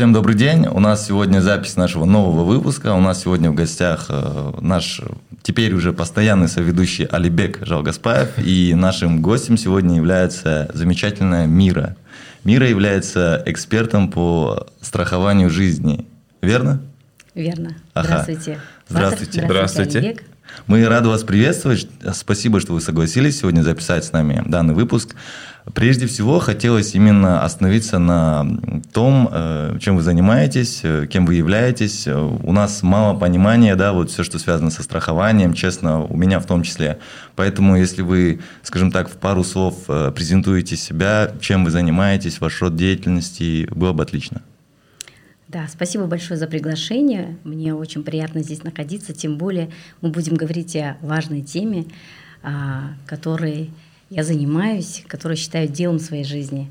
Всем добрый день. У нас сегодня запись нашего нового выпуска. У нас сегодня в гостях э, наш теперь уже постоянный соведущий Алибек Жалгаспаев. И нашим гостем сегодня является замечательная Мира. Мира является экспертом по страхованию жизни. Верно? Верно. Ага. Здравствуйте. Здравствуйте. Здравствуйте. Алибек. Мы рады вас приветствовать. Спасибо, что вы согласились сегодня записать с нами данный выпуск. Прежде всего, хотелось именно остановиться на том, э, чем вы занимаетесь, э, кем вы являетесь. У нас мало понимания, да, вот все, что связано со страхованием, честно, у меня в том числе. Поэтому, если вы, скажем так, в пару слов э, презентуете себя, чем вы занимаетесь, ваш род деятельности, было бы отлично. Да, спасибо большое за приглашение. Мне очень приятно здесь находиться, тем более мы будем говорить о важной теме, а, которой я занимаюсь, которую считаю делом своей жизни.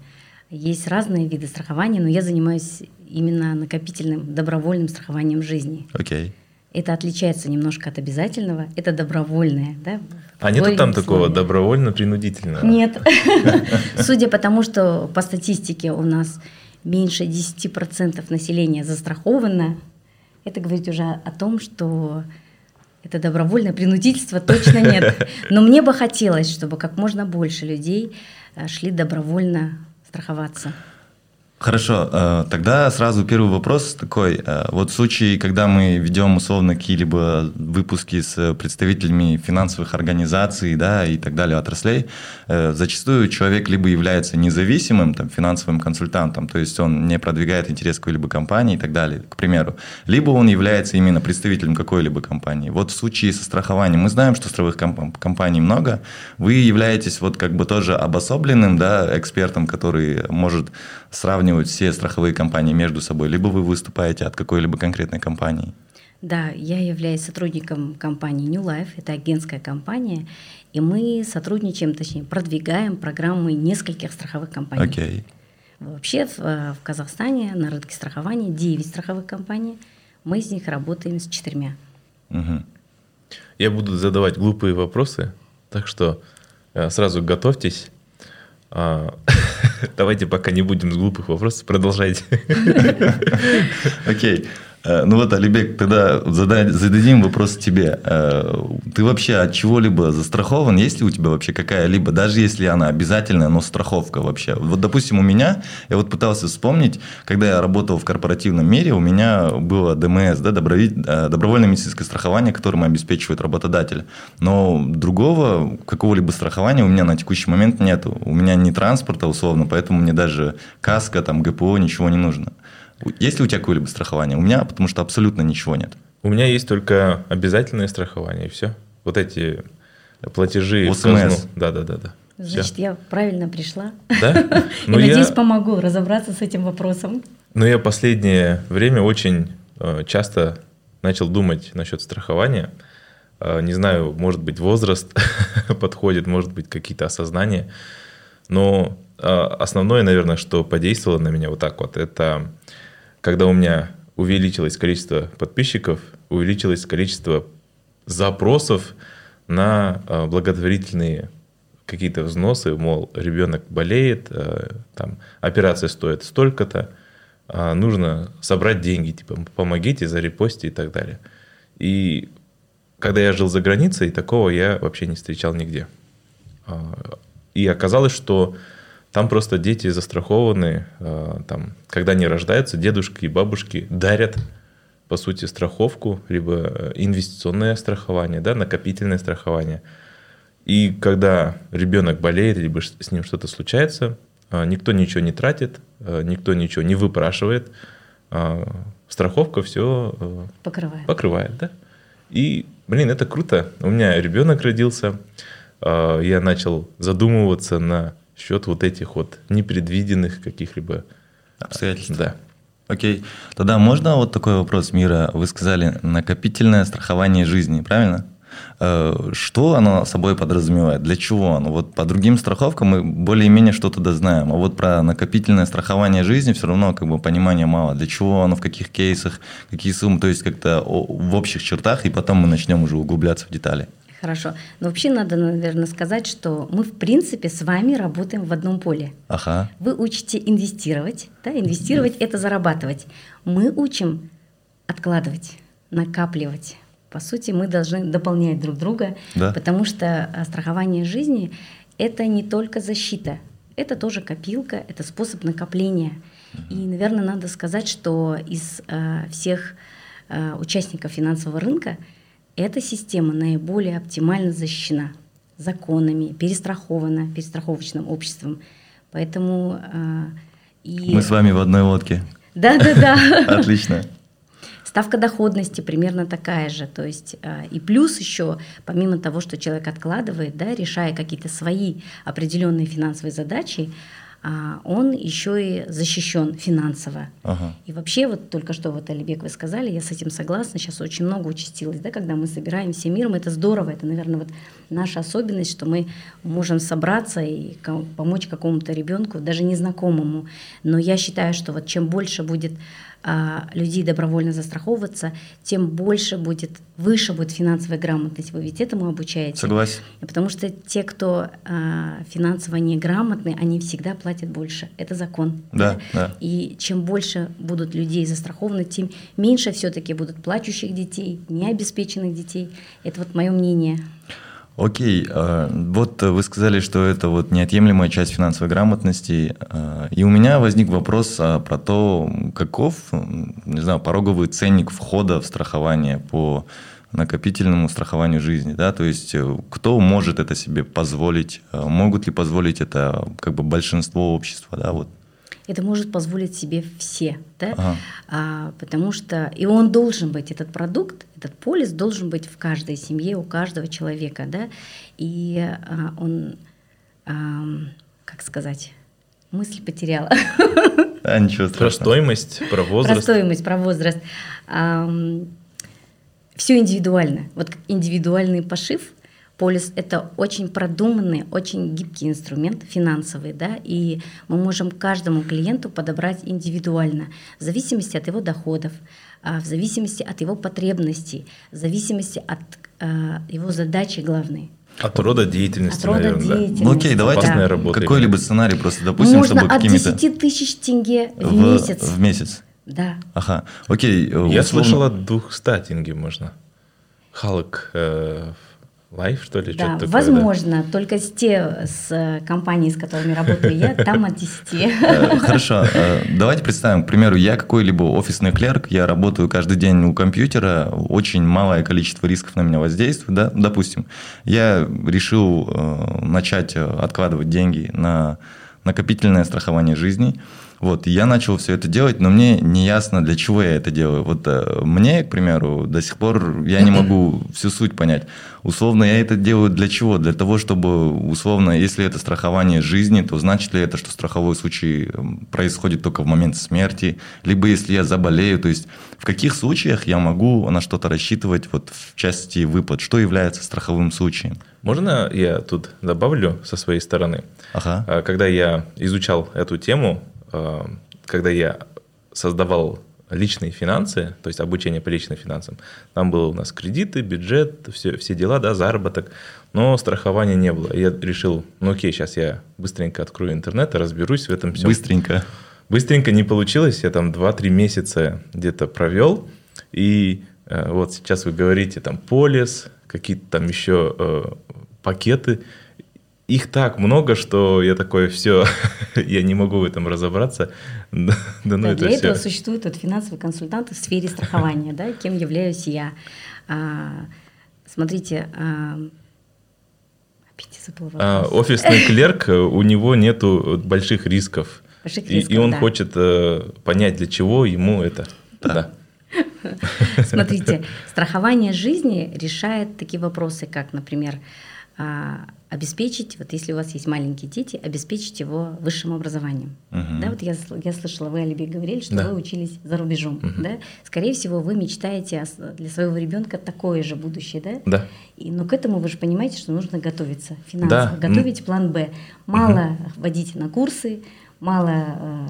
Есть разные виды страхования, но я занимаюсь именно накопительным добровольным страхованием жизни. Окей. Okay. Это отличается немножко от обязательного. Это добровольное, да? А нету там такого добровольно-принудительного? Нет. Судя по тому, что по статистике у нас меньше 10% населения застраховано, это говорит уже о том, что это добровольное принудительство точно нет. Но мне бы хотелось, чтобы как можно больше людей э, шли добровольно страховаться. Хорошо, э, тогда сразу первый вопрос такой. Э, вот в случае, когда мы ведем условно какие-либо выпуски с представителями финансовых организаций да, и так далее, отраслей, э, зачастую человек либо является независимым там, финансовым консультантом, то есть он не продвигает интерес какой-либо компании и так далее, к примеру, либо он является именно представителем какой-либо компании. Вот в случае со страхованием, мы знаем, что страховых комп- компаний много, вы являетесь вот как бы тоже обособленным да, экспертом, который может сравнивать все страховые компании между собой, либо вы выступаете от какой-либо конкретной компании? Да, я являюсь сотрудником компании New Life, это агентская компания, и мы сотрудничаем, точнее, продвигаем программы нескольких страховых компаний. Okay. Вообще в, э, в Казахстане на рынке страхования 9 страховых компаний, мы из них работаем с четырьмя. Угу. Я буду задавать глупые вопросы, так что э, сразу готовьтесь. А, давайте пока не будем с глупых вопросов, продолжайте. Окей. Э, ну вот, Алибек, тогда зададим вопрос тебе. Э, ты вообще от чего-либо застрахован? Есть ли у тебя вообще какая-либо, даже если она обязательная, но страховка вообще? Вот, допустим, у меня, я вот пытался вспомнить, когда я работал в корпоративном мире, у меня было ДМС, да, э, добровольное медицинское страхование, которым обеспечивает работодатель. Но другого, какого-либо страхования у меня на текущий момент нет. У меня не транспорта, условно, поэтому мне даже каска, там, ГПО, ничего не нужно. Есть ли у тебя какое-либо страхование? У меня, потому что абсолютно ничего нет. У меня есть только обязательное страхование, и все. Вот эти платежи казну. Да, да, да, да. Значит, Все. я правильно пришла. Да? И ну, надеюсь, помогу разобраться с этим вопросом. Но я последнее время очень э, часто начал думать насчет страхования. Э, не знаю, может быть, возраст подходит, может быть, какие-то осознания. Но э, основное, наверное, что подействовало на меня вот так вот, это когда у меня увеличилось количество подписчиков, увеличилось количество запросов на а, благотворительные какие-то взносы, мол, ребенок болеет, а, там, операция стоит столько-то, а, нужно собрать деньги, типа, помогите, зарепости и так далее. И когда я жил за границей, такого я вообще не встречал нигде. И оказалось, что там просто дети застрахованы, э, там, когда они рождаются, дедушки и бабушки дарят, по сути, страховку, либо э, инвестиционное страхование, да, накопительное страхование. И когда ребенок болеет, либо с ним что-то случается, э, никто ничего не тратит, никто ничего не выпрашивает, страховка все покрывает. покрывает, да. И, блин, это круто. У меня ребенок родился, я начал задумываться на счет вот этих вот непредвиденных каких-либо обстоятельств. Да. Окей. Тогда можно вот такой вопрос, Мира? Вы сказали накопительное страхование жизни, правильно? Э, что оно собой подразумевает? Для чего оно? Вот по другим страховкам мы более-менее что-то дознаем, а вот про накопительное страхование жизни все равно как бы понимания мало. Для чего оно, в каких кейсах, какие суммы, то есть как-то в общих чертах, и потом мы начнем уже углубляться в детали. Хорошо. Но вообще надо, наверное, сказать, что мы, в принципе, с вами работаем в одном поле. Ага. Вы учите инвестировать, да, инвестировать – это зарабатывать. Мы учим откладывать, накапливать. По сути, мы должны дополнять друг друга, Да. потому что а, страхование жизни – это не только защита, это тоже копилка, это способ накопления. И, наверное, надо сказать, что из а, всех а, участников финансового рынка эта система наиболее оптимально защищена законами, перестрахована перестраховочным обществом. Поэтому а, и Мы с вами в одной лодке. да, да, да. Отлично. Ставка доходности примерно такая же. То есть а, и плюс еще, помимо того, что человек откладывает, да, решая какие-то свои определенные финансовые задачи, он еще и защищен финансово. Ага. И вообще, вот только что вот, Алибек, вы сказали, я с этим согласна, сейчас очень много участилось, да, когда мы собираемся миром, это здорово, это, наверное, вот наша особенность, что мы можем собраться и помочь какому-то ребенку, даже незнакомому. Но я считаю, что вот чем больше будет а, людей добровольно застраховываться, тем больше будет, выше будет финансовая грамотность. Вы ведь этому обучаете? Согласен. Потому что те, кто а, финансово неграмотны, они всегда платят больше. Это закон. Да, да. И чем больше будут людей застрахованы, тем меньше все-таки будут плачущих детей, необеспеченных детей. Это вот мое мнение. Окей, э, вот вы сказали, что это вот неотъемлемая часть финансовой грамотности, э, и у меня возник вопрос а, про то, каков, не знаю, пороговый ценник входа в страхование по накопительному страхованию жизни, да, то есть э, кто может это себе позволить, э, могут ли позволить это как бы большинство общества, да, вот. Это может позволить себе все, да? Ага. А, потому что и он должен быть этот продукт, этот полис должен быть в каждой семье у каждого человека, да, и а, он, ам, как сказать, мысль потеряла. А, ничего Про страшного. стоимость, про возраст. Про стоимость, про возраст. все индивидуально. Вот индивидуальный пошив, полис – это очень продуманный, очень гибкий инструмент финансовый, да, и мы можем каждому клиенту подобрать индивидуально, в зависимости от его доходов, а, в зависимости от его потребностей, в зависимости от а, его задачи главной. От рода деятельности, От рода наверное, да. деятельности. Ну окей, давайте Опасная работа какой-либо сценарий просто допустим, Можно чтобы от какими-то 10 тысяч тенге в, в, месяц. в месяц. Да. Ага, окей. Я условно- слышал от 200 тенге можно. Халк э, лайф, что ли? Да, что-то такое, да? возможно, только с те с э, компанией, с которыми работаю я, там от 10. Э, Хорошо, э, давайте представим, к примеру, я какой-либо офисный клерк, я работаю каждый день у компьютера, очень малое количество рисков на меня воздействует, да, допустим, я решил начать откладывать деньги на накопительное страхование жизни, вот, я начал все это делать, но мне не ясно, для чего я это делаю. Вот э, мне, к примеру, до сих пор я не могу всю суть понять. Условно, я это делаю для чего? Для того, чтобы, условно, если это страхование жизни, то значит ли это, что страховой случай м, происходит только в момент смерти? Либо если я заболею, то есть в каких случаях я могу на что-то рассчитывать вот в части выплат? Что является страховым случаем? Можно я тут добавлю со своей стороны? Ага. А, Когда я изучал эту тему, когда я создавал личные финансы, то есть обучение по личным финансам, там было у нас кредиты, бюджет, все, все дела, да, заработок, но страхования не было. И я решил, ну окей, сейчас я быстренько открою интернет и разберусь в этом всем. Быстренько. Быстренько не получилось, я там 2-3 месяца где-то провел, и э, вот сейчас вы говорите там полис, какие-то там еще э, пакеты, их так много, что я такой, все, я не могу в этом разобраться. Да, да ну Да, это для этого все. существуют вот финансовые консультанты в сфере страхования, да, кем являюсь я. А, смотрите, а, опять забыла А, офисный клерк, у него нету больших рисков. Больших И, и рисков, он да. хочет э, понять, для чего ему это. Да. Смотрите, страхование жизни решает такие вопросы, как, например, обеспечить, вот если у вас есть маленькие дети, обеспечить его высшим образованием. Мгм. Да, вот я, я слышала, вы, Алибек, говорили, что Да. вы учились за рубежом. Мгм. Да? Скорее всего, вы мечтаете для своего ребенка такое же будущее, да? Да. И, но к этому вы же понимаете, что нужно готовиться финансово, Да. готовить план Б. Мало водить на курсы, мало э,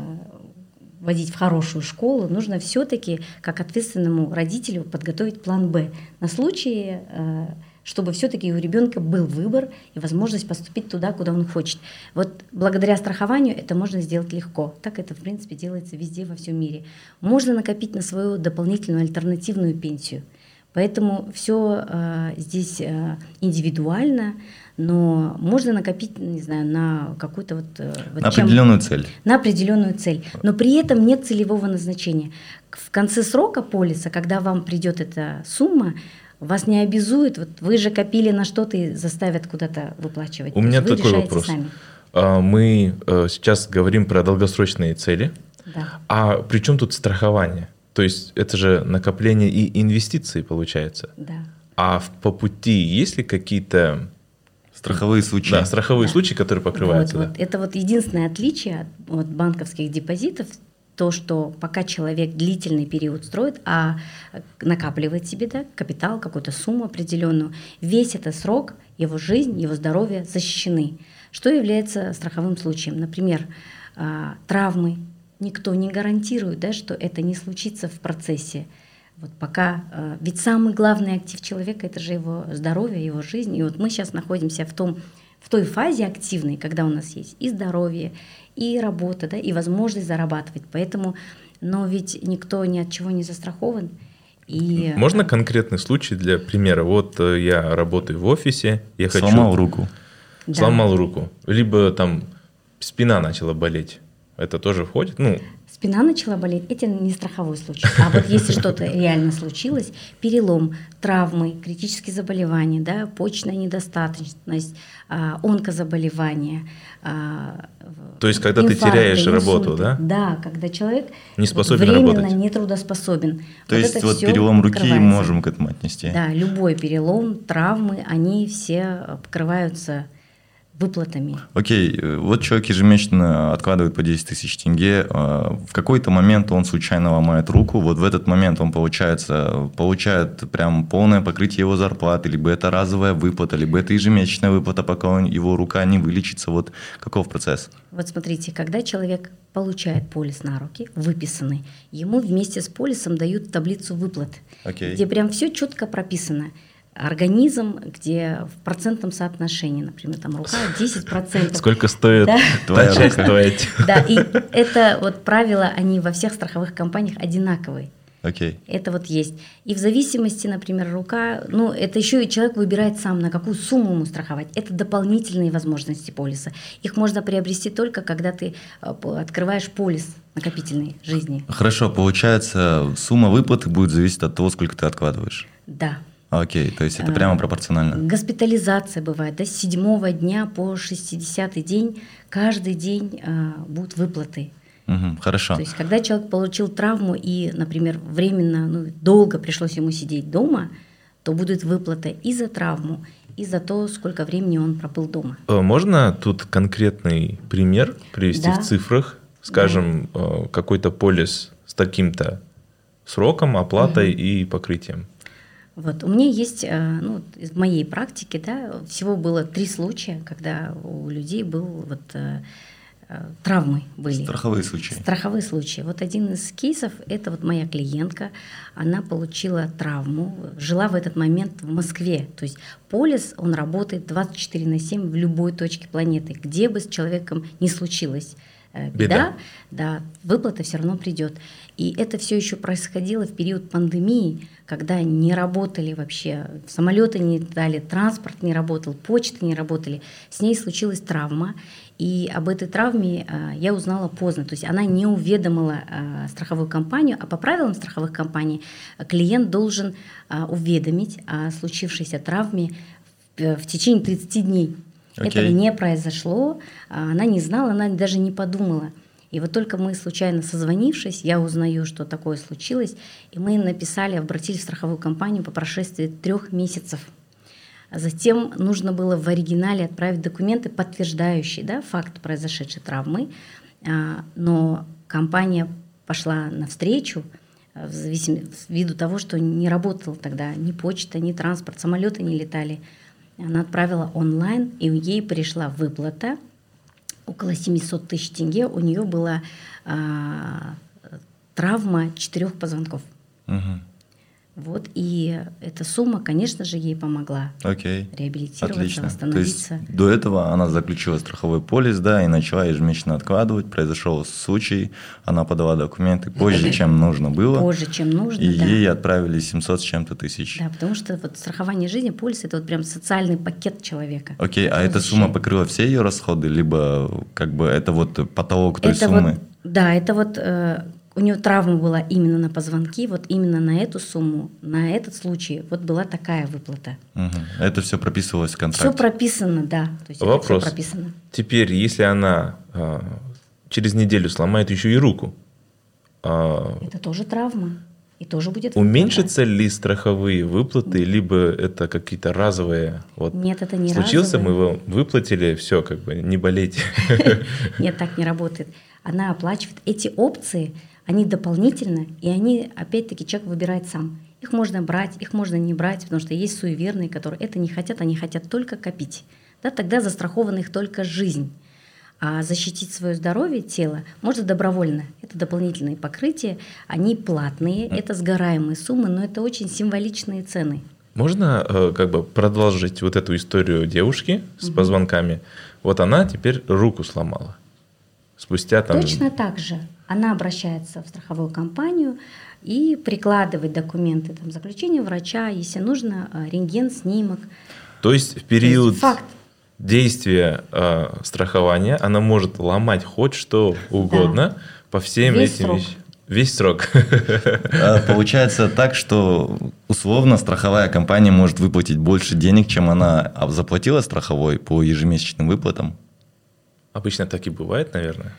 водить в хорошую школу, нужно все-таки, как ответственному родителю, подготовить план Б на случай э, чтобы все-таки у ребенка был выбор и возможность поступить туда, куда он хочет. Вот благодаря страхованию это можно сделать легко. Так это, в принципе, делается везде во всем мире. Можно накопить на свою дополнительную альтернативную пенсию. Поэтому все э, здесь э, индивидуально, но можно накопить, не знаю, на какую-то вот... Э, вот на чем, определенную цель. На определенную цель. Но при этом нет целевого назначения. В конце срока полиса, когда вам придет эта сумма, вас не обязует, вот вы же копили на что-то и заставят куда-то выплачивать. У меня такой вопрос. Сами. А, мы э, сейчас говорим про долгосрочные цели. Да. А при чем тут страхование? То есть это же накопление и инвестиции получается. Да. А по пути есть ли какие-то Страховые случаи. Да, страховые да. случаи, которые покрываются. Вот, да. вот. Это вот единственное отличие от, от банковских депозитов то, что пока человек длительный период строит, а накапливает себе да, капитал, какую-то сумму определенную, весь этот срок, его жизнь, его здоровье защищены. Что является страховым случаем? Например, а, травмы. Никто не гарантирует, да, что это не случится в процессе. Вот пока, а, ведь самый главный актив человека это же его здоровье, его жизнь. И вот мы сейчас находимся в том в той фазе активной, когда у нас есть и здоровье, и работа, да, и возможность зарабатывать. Поэтому, но ведь никто ни от чего не застрахован. И... Можно конкретный случай для примера? Вот э, я работаю в офисе, я хочу... Сломал руку. Да. Сломал руку. Либо там спина начала болеть. Это тоже входит? Ну, спина начала болеть, это не страховой случай. А вот если что-то реально случилось, перелом, травмы, критические заболевания, да, почечная недостаточность, а, онкозаболевания. А, То есть, когда инфаркты, ты теряешь инсульты, работу, да? Да, когда человек не способен временно работать. нетрудоспособен. То вот есть, вот перелом руки можем к этому отнести? Да, любой перелом, травмы, они все покрываются выплатами. Окей, okay. вот человек ежемесячно откладывает по 10 тысяч тенге, а, в какой-то момент он случайно ломает руку, вот в этот момент он, получается, получает прям полное покрытие его зарплаты, либо это разовая выплата, либо это ежемесячная выплата, пока он, его рука не вылечится. Вот каков процесс? Вот смотрите, когда человек получает полис на руки, выписанный, ему вместе с полисом дают таблицу выплат, okay. где прям все четко прописано – организм, где в процентном соотношении, например, там рука 10%. Сколько стоит да? твоя рука? Да, и это вот правила, они во всех страховых компаниях одинаковые. Окей. Okay. Это вот есть. И в зависимости, например, рука, ну, это еще и человек выбирает сам, на какую сумму ему страховать. Это дополнительные возможности полиса. Их можно приобрести только, когда ты э, открываешь полис накопительной жизни. Хорошо, получается, сумма выплаты будет зависеть от того, сколько ты откладываешь. Да. Окей, то есть это прямо пропорционально. Госпитализация бывает, да, с седьмого дня по 60 день, каждый день э, будут выплаты. Угу, хорошо. То есть когда человек получил травму и, например, временно, ну, долго пришлось ему сидеть дома, то будет выплата и за травму, и за то, сколько времени он пробыл дома. Э, можно тут конкретный пример привести да. в цифрах? Скажем, да. какой-то полис с таким-то сроком, оплатой угу. и покрытием. Вот. У меня есть, э, ну, из моей практики, да, всего было три случая, когда у людей был вот э, э, травмы были. Страховые случаи. Страховые случаи. Вот один из кейсов, это вот моя клиентка, она получила травму, жила в этот момент в Москве. То есть полис, он работает 24 на 7 в любой точке планеты, где бы с человеком ни случилось беда, беда, да, выплата все равно придет. И это все еще происходило в период пандемии, когда не работали вообще, самолеты не летали, транспорт не работал, почта не работали. С ней случилась травма, и об этой травме э, я узнала поздно. То есть она не уведомила э, страховую компанию, а по правилам страховых компаний клиент должен э, уведомить о случившейся травме в, в течение 30 дней. Okay. Этого не произошло, она не знала, она даже не подумала. И вот только мы случайно созвонившись, я узнаю, что такое случилось, и мы написали, обратились в страховую компанию по прошествии трех месяцев. А затем нужно было в оригинале отправить документы, подтверждающие да, факт произошедшей травмы, а, но компания пошла навстречу, а, в ввиду того, что не работала тогда ни почта, ни транспорт, самолеты не летали. Она отправила онлайн, и ей пришла выплата – около 700 тысяч тенге, у нее была а, травма четырех позвонков. Угу. Вот, и эта сумма, конечно же, ей помогла Окей. реабилитироваться, Отлично. восстановиться. То есть до этого она заключила страховой полис, да, и начала ежемесячно откладывать. Произошел случай, она подала документы позже, чем нужно было. Позже, чем нужно, И да. ей отправили 700 с чем-то тысяч. Да, потому что вот страхование жизни, полис – это вот прям социальный пакет человека. Окей, а который эта сумма покрыла все ее расходы, либо как бы это вот потолок той Это суммы? вот, да, это вот э, у нее травма была именно на позвонки, вот именно на эту сумму, на этот случай, вот была такая выплата. Мгм. Это все прописывалось в Все контракте? прописано, да. То есть это Вопрос. все прописано. Теперь, если она а, через неделю сломает еще и руку, а, Это тоже травма. И тоже будет выплата. уменьшатся ли страховые выплаты, либо это какие-то разовые? Вот Нет, это не случился, мы разовое. его выплатили, все, как бы не болейте. Нет, так не работает. Она оплачивает. Эти опции, они дополнительно, и они, опять-таки, человек выбирает сам. Их можно брать, их можно не брать, потому что есть суеверные, которые это не хотят, они хотят только копить. Да, тогда застрахована их только жизнь. А защитить свое здоровье, тело можно добровольно. Это дополнительные покрытия, они платные, это сгораемые суммы, но это очень символичные цены. Можно э, как бы продолжить вот эту историю девушки с позвонками? Вот она теперь руку сломала. Спустя там... Точно так же она обращается в страховую компанию и прикладывает документы, там, заключение врача, если нужно, э, рентген, снимок. То есть в То есть период факт. действия э, страхования она может ломать хоть что угодно по всем Весь этим срок. вещам. Весь срок. А, Получается так, что условно страховая компания может выплатить больше денег, чем она а, заплатила страховой по ежемесячным выплатам. Обычно так и бывает, наверное.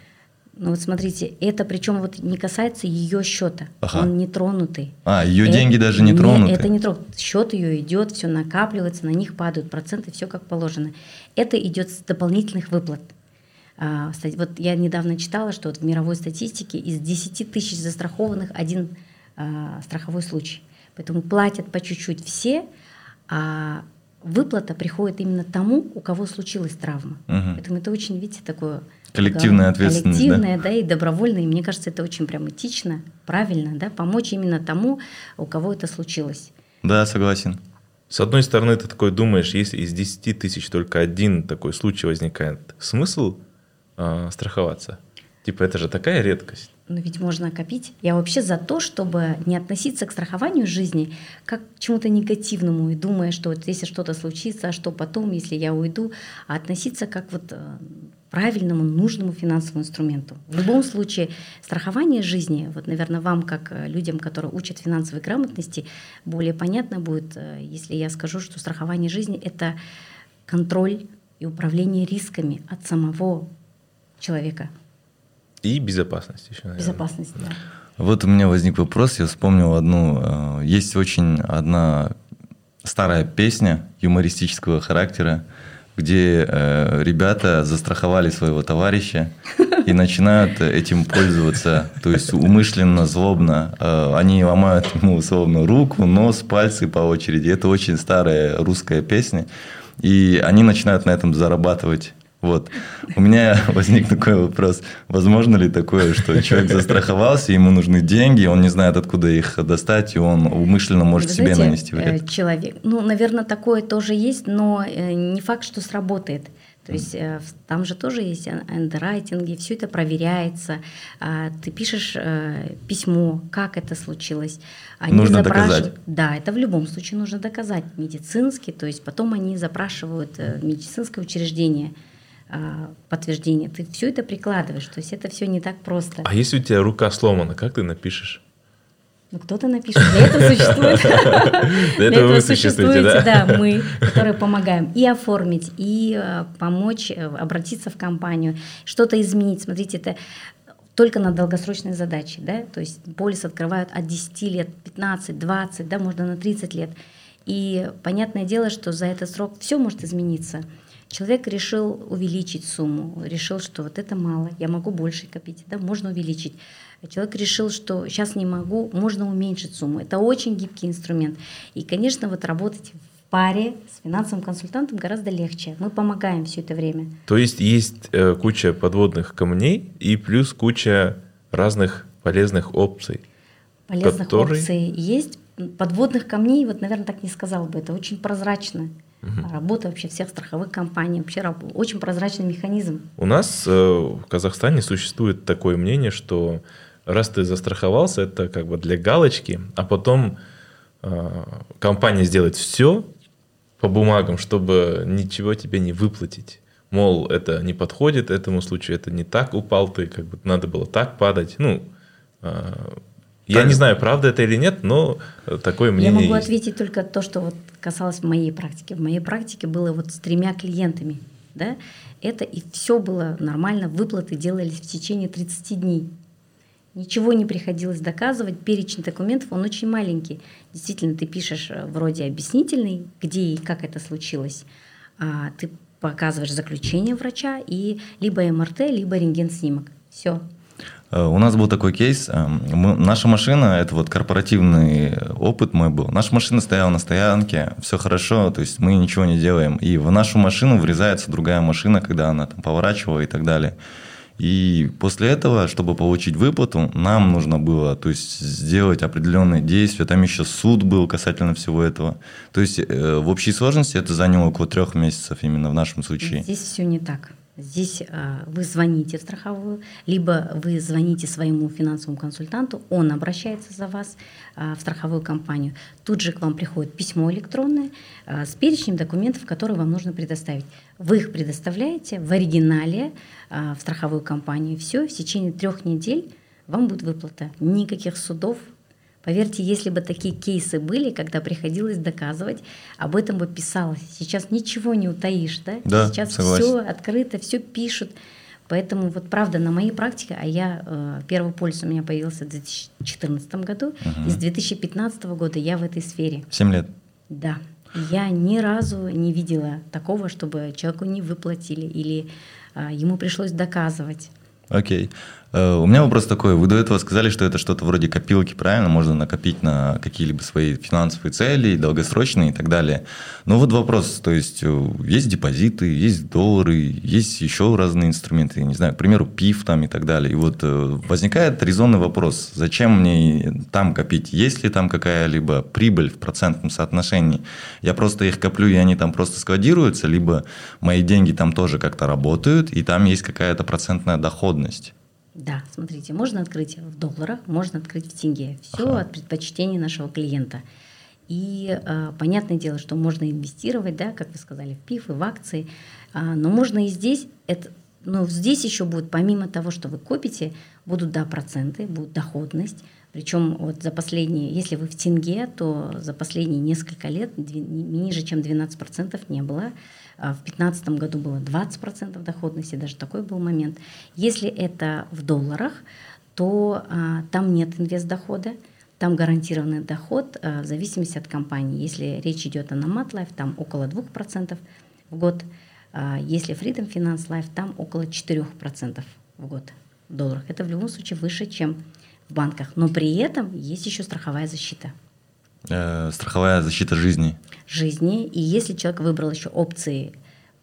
Ну вот смотрите, это причем вот не касается ее счета, Ага. он не тронутый. А, ее Это- деньги даже не Нет, тронуты. это не тронут. Счет ее идет, все накапливается, на них падают проценты, все как положено. Это идет с дополнительных выплат. А, кстати, вот я недавно читала, что вот в мировой статистике из 10 тысяч застрахованных один а, страховой случай. Поэтому платят по чуть-чуть все, а выплата приходит именно тому, у кого случилась травма. Мгм. Поэтому это очень, видите, такое Коллективная да, ответственность, да? коллективное, да? и добровольное. И мне кажется, это очень прям этично, правильно, да, помочь именно тому, у кого это случилось. Да, согласен. С одной стороны, ты такой думаешь, если из 10 тысяч только один такой случай возникает, смысл э, страховаться? Типа, это же такая редкость. Но ведь можно копить. Я вообще за то, чтобы не относиться к страхованию жизни как к чему-то негативному и думая, что вот если что-то случится, а что потом, если я уйду, а относиться как вот э, правильному, нужному финансовому инструменту. В любом случае, страхование жизни, вот, наверное, вам, как э, людям, которые учат финансовой грамотности, более понятно будет, э, если я скажу, что страхование жизни — это контроль и управление рисками от самого человека. И безопасность еще, наверное. Безопасность, да. Вот у меня возник вопрос, я вспомнил одну. э, Есть очень одна старая песня юмористического характера, где э, ребята застраховали своего товарища и начинают этим пользоваться, то есть умышленно, злобно. Э, Они ломают ему условно руку, нос, пальцы по очереди. Это очень старая русская песня. И они начинают на этом зарабатывать. Вот. У меня возник такой вопрос. Возможно ли такое, что человек застраховался, ему нужны деньги, он не знает, откуда их достать, и он умышленно может Вы себе знаете, нанести вред? э, Человек, ну, наверное, такое тоже есть, но э, не факт, что сработает. То есть э, там же тоже есть ан- андеррайтинги, все это проверяется. А, Ты пишешь письмо, как это случилось. Они Нужно запрашивают- доказать. Да, это в любом случае нужно доказать медицински, то есть потом они запрашивают медицинское учреждение подтверждение. Ты все это прикладываешь, то есть это все не так просто. А если у тебя рука сломана, как ты напишешь? Ну, кто-то напишет. Для этого существует. Для этого существуете, да? да, мы, которые помогаем и оформить, и э, помочь э, обратиться в компанию, что-то изменить. Смотрите, это только на долгосрочные задачи, да, то есть полис открывают от 10 лет, 15, 20, да, можно на 30 лет. И понятное дело, что за этот срок все может измениться. Человек решил увеличить сумму, решил, что вот это мало, я могу больше копить, да, можно увеличить. Человек решил, что сейчас не могу, можно уменьшить сумму. Это очень гибкий инструмент. И, конечно, вот работать в паре с финансовым консультантом гораздо легче. Мы помогаем все это время. То есть есть э, куча подводных камней и плюс куча разных полезных опций. Полезных Который- опций есть. подводных камней, вот, наверное, так не сказал бы, это очень прозрачно. Угу. Работа вообще всех страховых компаний, вообще очень прозрачный механизм. У нас э, в Казахстане существует такое мнение, что раз ты застраховался, это как бы для галочки, а потом э, компания сделает все по бумагам, чтобы ничего тебе не выплатить. Мол, это не подходит этому случаю, это не так упал ты, как бы надо было так падать. Ну, э, я не знаю, правда это или нет, но такое мнение Я могу есть. ответить только то, что вот касалось моей практики. В моей практике было вот с тремя клиентами. Да? Это и все было нормально, выплаты делались в течение 30 дней. Ничего не приходилось доказывать, перечень документов, он очень маленький. Действительно, ты пишешь э, вроде объяснительный, где и как это случилось, а ты показываешь заключение врача и либо МРТ, либо рентген-снимок. Все, Э, у нас был такой кейс. Э, мы, наша машина, это вот корпоративный опыт мой был. Наша машина стояла на стоянке, все хорошо, то есть мы ничего не делаем. И в нашу машину врезается другая машина, когда она там поворачивала и так далее. И после этого, чтобы получить выплату, нам нужно было то есть, сделать определенные действия. Там еще суд был касательно всего этого. То есть э, в общей сложности это заняло около трех месяцев именно в нашем случае. Здесь все не так. Здесь а, вы звоните в страховую, либо вы звоните своему финансовому консультанту, он обращается за вас а, в страховую компанию. Тут же к вам приходит письмо электронное а, с перечнем документов, которые вам нужно предоставить. Вы их предоставляете в оригинале в страховую компанию. Все, в течение трех недель вам будет выплата. Никаких судов, Поверьте, если бы такие кейсы были, когда приходилось доказывать, об этом бы писалось. Сейчас ничего не утаишь, да? Да, Сейчас согласен. все открыто, все пишут. Поэтому вот правда на моей практике, а я э, первый полис у меня появился в 2014 году, угу. и с 2015 года я в этой сфере. Семь лет. Да. Я ни разу не видела такого, чтобы человеку не выплатили или э, ему пришлось доказывать. Окей. Э, у меня вопрос такой. Вы до этого сказали, что это что-то вроде копилки, правильно? Можно накопить на какие-либо свои финансовые цели, долгосрочные и так далее. Но вот вопрос. То есть, э, есть депозиты, есть доллары, есть еще разные инструменты. Не знаю, к примеру, ПИФ там и так далее. И вот э, возникает резонный вопрос. Зачем мне там копить? Есть ли там какая-либо прибыль в процентном соотношении? Я просто их коплю, и они там просто складируются, либо мои деньги там тоже как-то работают, и там есть какая-то процентная доходность. Да, смотрите, можно открыть в долларах, можно открыть в тенге. Все ага. от предпочтений нашего клиента. И э, понятное дело, что можно инвестировать, да, как вы сказали, в ПИФ и в акции, э, но можно и здесь, это, но здесь еще будет, помимо того, что вы копите, будут, да, проценты, будет доходность, причем вот за последние, если вы в тенге, то за последние несколько лет ниже, чем 12% не было. А в 2015 году было 20% доходности, даже такой был момент. Если это в долларах, то а, там нет инвестдохода, там гарантированный доход а, в зависимости от компании. Если речь идет о Nomad Life, там около 2% в год. А, если Freedom Finance Life, там около 4% в год в долларах. Это в любом случае выше, чем в банках. Но при этом есть еще страховая защита. Э, страховая защита жизни. Жизни. И если человек выбрал еще опции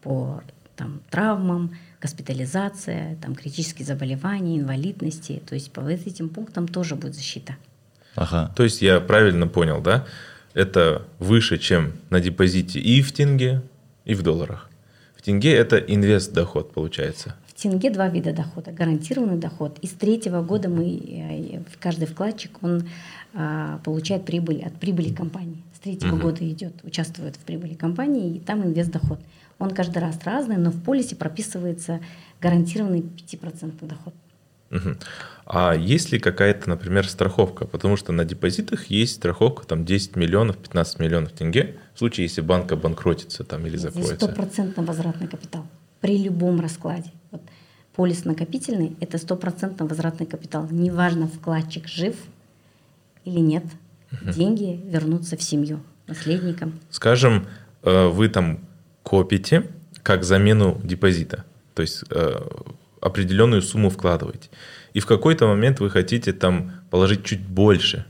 по там, травмам, госпитализация, там, критические заболевания, инвалидности, то есть по этим пунктам тоже будет защита. Ага. То есть я правильно понял, да? Это выше, чем на депозите и в тенге, и в долларах. В тенге это инвест доход получается тенге два вида дохода. Гарантированный доход. И с третьего года мы, э, каждый вкладчик, он а, получает прибыль от прибыли компании. С третьего угу. года идет, участвует в прибыли компании, и там инвест доход. Он каждый раз разный, но в полисе прописывается гарантированный 5% доход. Угу. А есть ли какая-то, например, страховка? Потому что на депозитах есть страховка там 10 миллионов, 15 миллионов тенге, в случае, если банк обанкротится там, или закроется. Здесь стопроцентно возвратный капитал при любом раскладе. Вот полис накопительный – это стопроцентно возвратный капитал. Неважно, вкладчик жив или нет, угу. деньги вернутся в семью, наследникам. Скажем, э, вы там копите как замену депозита, то есть э, определенную сумму вкладываете. И в какой-то момент вы хотите там положить чуть больше,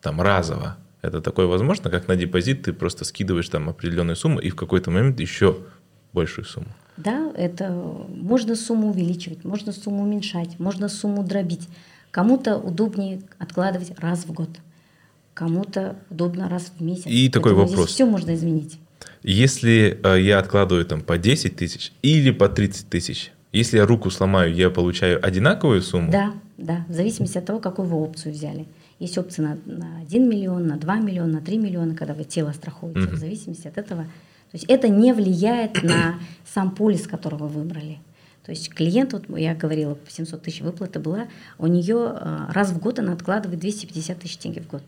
там разово. Это такое возможно, как на депозит ты просто скидываешь там определенную сумму и в какой-то момент еще большую сумму. Да, это можно сумму увеличивать, можно сумму уменьшать, можно сумму дробить. Кому-то удобнее откладывать раз в год. Кому-то удобно раз в месяц. И такой Поэтому вопрос. Здесь все можно изменить. Если э, я откладываю там по 10 тысяч или по 30 тысяч, если я руку сломаю, я получаю одинаковую сумму? Да, да, в зависимости от того, какую вы опцию взяли. Есть опции на, на 1 миллион, на 2 миллиона, на 3 миллиона, когда вы тело страхуете, Мгм. в зависимости от этого. То есть это не влияет на сам полис, который вы выбрали. То есть клиент, вот я говорила, 700 тысяч выплаты была, у нее э, раз в год она откладывает 250 тысяч тенге в год.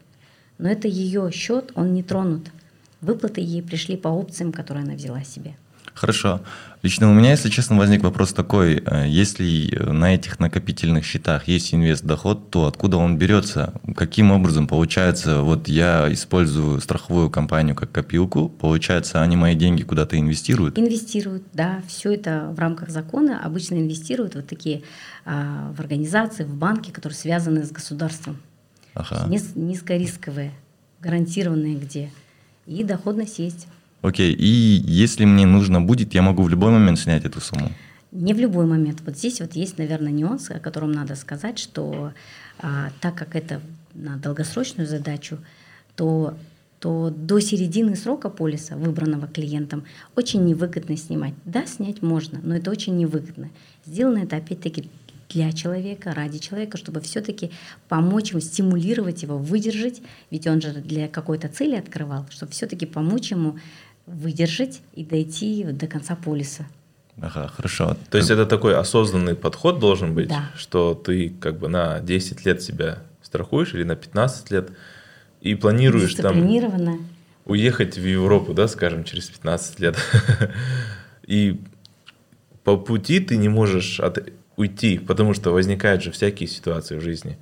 Но это ее счет, он не тронут. Выплаты ей пришли по опциям, которые она взяла себе. Хорошо. Лично у меня, если честно, возник вопрос такой. э, Если на этих накопительных счетах есть инвест-доход, то откуда он берется? Каким образом? Получается, вот я использую страховую компанию как копилку, получается, они мои деньги куда-то инвестируют? Инвестируют, да, все это в рамках закона. Обычно инвестируют вот такие а, в организации, в банки, которые связаны с государством. Ага. Нис- низкорисковые, гарантированные где. И доходность есть. Окей. И если мне нужно будет, я могу в любой момент снять эту сумму? Не в любой момент. Вот здесь вот есть, наверное, нюанс, о котором надо сказать, что а, так как это на долгосрочную задачу, то, то до середины срока полиса, выбранного клиентом, очень невыгодно снимать. Да, снять можно, но это очень невыгодно. Сделано это опять-таки для человека, ради человека, чтобы все-таки помочь ему, стимулировать его, выдержать, ведь он же для какой-то цели открывал, чтобы все-таки помочь ему выдержать и дойти до конца полиса. Ага, хорошо. То есть это такой осознанный подход должен быть, Да. что ты как бы на 10 лет себя страхуешь или на 15 лет и планируешь там уехать в Европу, да, скажем, через 15 лет. И по пути ты не можешь от- уйти, потому что возникают же всякие ситуации в жизни.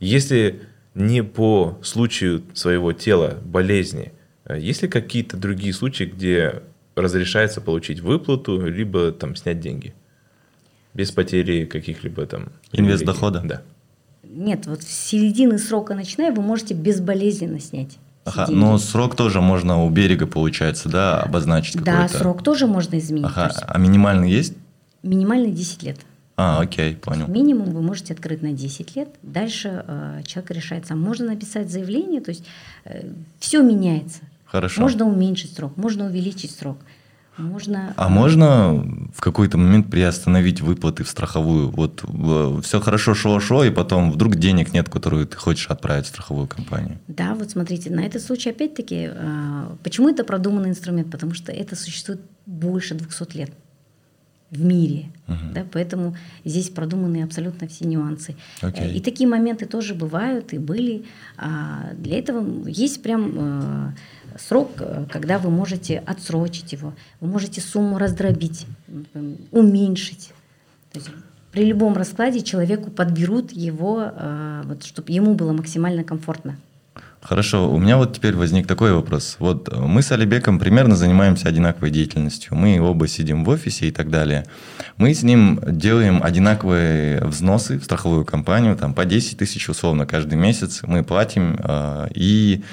Если не по случаю своего тела, болезни, есть ли какие-то другие случаи, где разрешается получить выплату, либо там снять деньги? Без потери каких-либо там... Инвест-дохода? Да. Нет, вот с середины срока начиная вы можете безболезненно снять. Ага, деньги. но срок тоже можно у берега, получается, да, обозначить Да, какой-то? срок тоже можно изменить. Ага, То есть а минимальный есть? минимальный 10 лет. А, окей, понял. Минимум вы можете открыть на 10 лет. Дальше э, человек решает сам. Можно написать заявление, то есть все меняется. Хорошо. Можно уменьшить срок, можно увеличить срок. Можно... А можно в какой-то момент приостановить выплаты в страховую? Вот все хорошо шло-шло, и потом вдруг денег нет, которые ты хочешь отправить в страховую компанию. Да, вот смотрите, на этот случай опять-таки, э, почему это продуманный инструмент? Потому что это существует больше 200 лет в мире, Мгм. да, поэтому здесь продуманы абсолютно все нюансы. Окей. Э, И такие моменты тоже бывают и были. А Для этого есть прям э, срок, э, когда вы можете отсрочить его, вы можете сумму раздробить, уменьшить. То есть при любом раскладе человеку подберут его, э, вот, чтобы ему было максимально комфортно. Хорошо, у меня вот теперь возник такой вопрос. Вот э, мы с Алибеком примерно занимаемся одинаковой деятельностью. Мы оба сидим в офисе и так далее. Мы с ним делаем одинаковые взносы в страховую компанию, там по 10 тысяч условно каждый месяц мы платим. И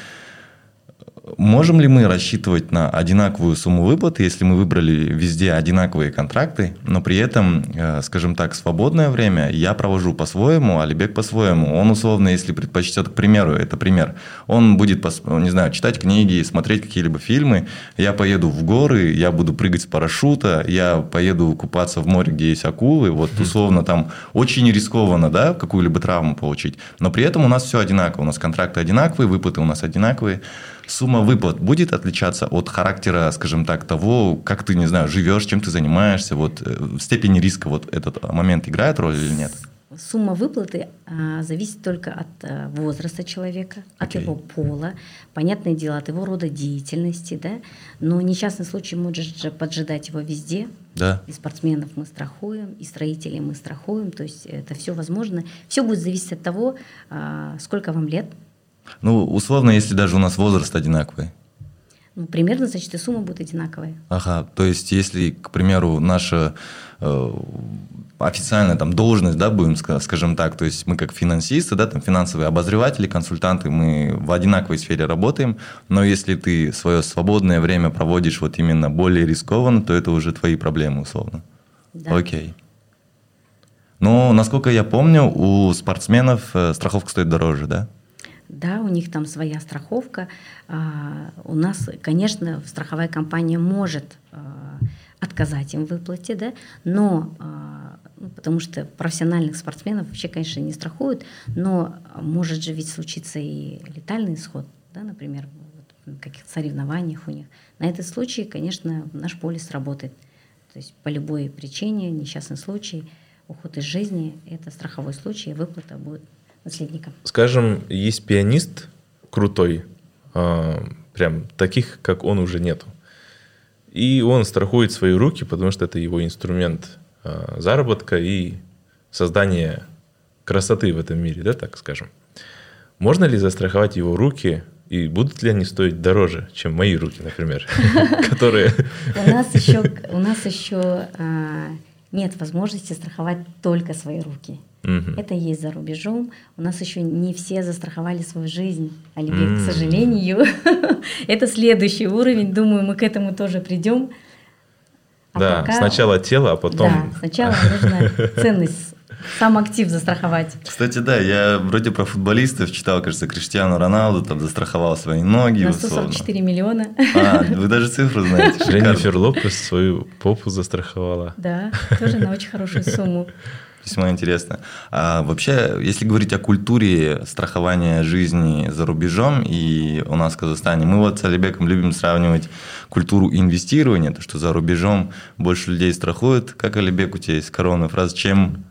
можем ли мы рассчитывать на одинаковую сумму выплаты, если мы выбрали везде одинаковые контракты, но при этом, э, скажем так, свободное время я провожу по-своему, Алибек по-своему. Он условно, если предпочтет, к примеру, это пример, он будет, не знаю, читать книги, смотреть какие-либо фильмы, я поеду в горы, я буду прыгать с парашюта, я поеду купаться в море, где есть акулы, вот условно там очень рискованно, да, какую-либо травму получить, но при этом у нас все одинаково, у нас контракты одинаковые, выплаты у нас одинаковые, сумма выплат будет отличаться от характера, скажем так, того, как ты, не знаю, живешь, чем ты занимаешься, вот э, в степени риска вот этот момент играет роль или нет? Сумма выплаты а, зависит только от а, возраста человека, от Окей. его пола, понятное дело, от его рода деятельности, да. Но несчастный случай может же поджидать его везде. Да. И спортсменов мы страхуем, и строителей мы страхуем, то есть это все возможно. Все будет зависеть от того, а, сколько вам лет. Ну, условно, если даже у нас возраст одинаковый. Ну, примерно, значит, и сумма будет одинаковая. Ага, то есть если, к примеру, наша э, официальная там должность, да, будем, ска- скажем так, то есть мы как финансисты, да, там финансовые обозреватели, консультанты, мы в одинаковой сфере работаем, но если ты свое свободное время проводишь вот именно более рискованно, то это уже твои проблемы, условно. Да. Окей. Но, насколько я помню, у спортсменов э, страховка стоит дороже, да? Да, у них там своя страховка. А, у нас, конечно, страховая компания может а, отказать им в выплате, да, но а, ну, потому что профессиональных спортсменов вообще, конечно, не страхуют, но может же ведь случиться и летальный исход, да, например, вот, каких-то соревнованиях у них. На этот случай, конечно, наш полис работает. То есть по любой причине, несчастный случай, уход из жизни – это страховой случай, выплата будет наследникам. Скажем, есть пианист крутой, э, прям таких, как он, уже нету. И он страхует свои руки, потому что это его инструмент э, заработка и создания красоты в этом мире, да, так скажем. Можно ли застраховать его руки, и будут ли они стоить дороже, чем мои руки, например, которые... У нас еще, у нас еще а, нет возможности страховать только свои руки. Угу. Это есть за рубежом. У нас еще не все застраховали свою жизнь. Оливье, к сожалению, это следующий уровень. Думаю, мы к этому тоже придем. А да, пока... сначала тело, а потом... Да, сначала нужно ценность сам актив застраховать. Кстати, да, я вроде про футболистов читал, кажется, Криштиану Роналду там застраховал свои ноги. На 144 миллиона. А, вы даже цифру знаете. Дженнифер Лопес свою попу застраховала. Да, тоже на очень хорошую сумму. Весьма интересно. А вообще, если говорить о культуре страхования жизни за рубежом и у нас в Казахстане, мы вот с Алибеком любим сравнивать культуру инвестирования, то, что за рубежом больше людей страхуют. Как, Алибек, у тебя есть коронная фраза, чем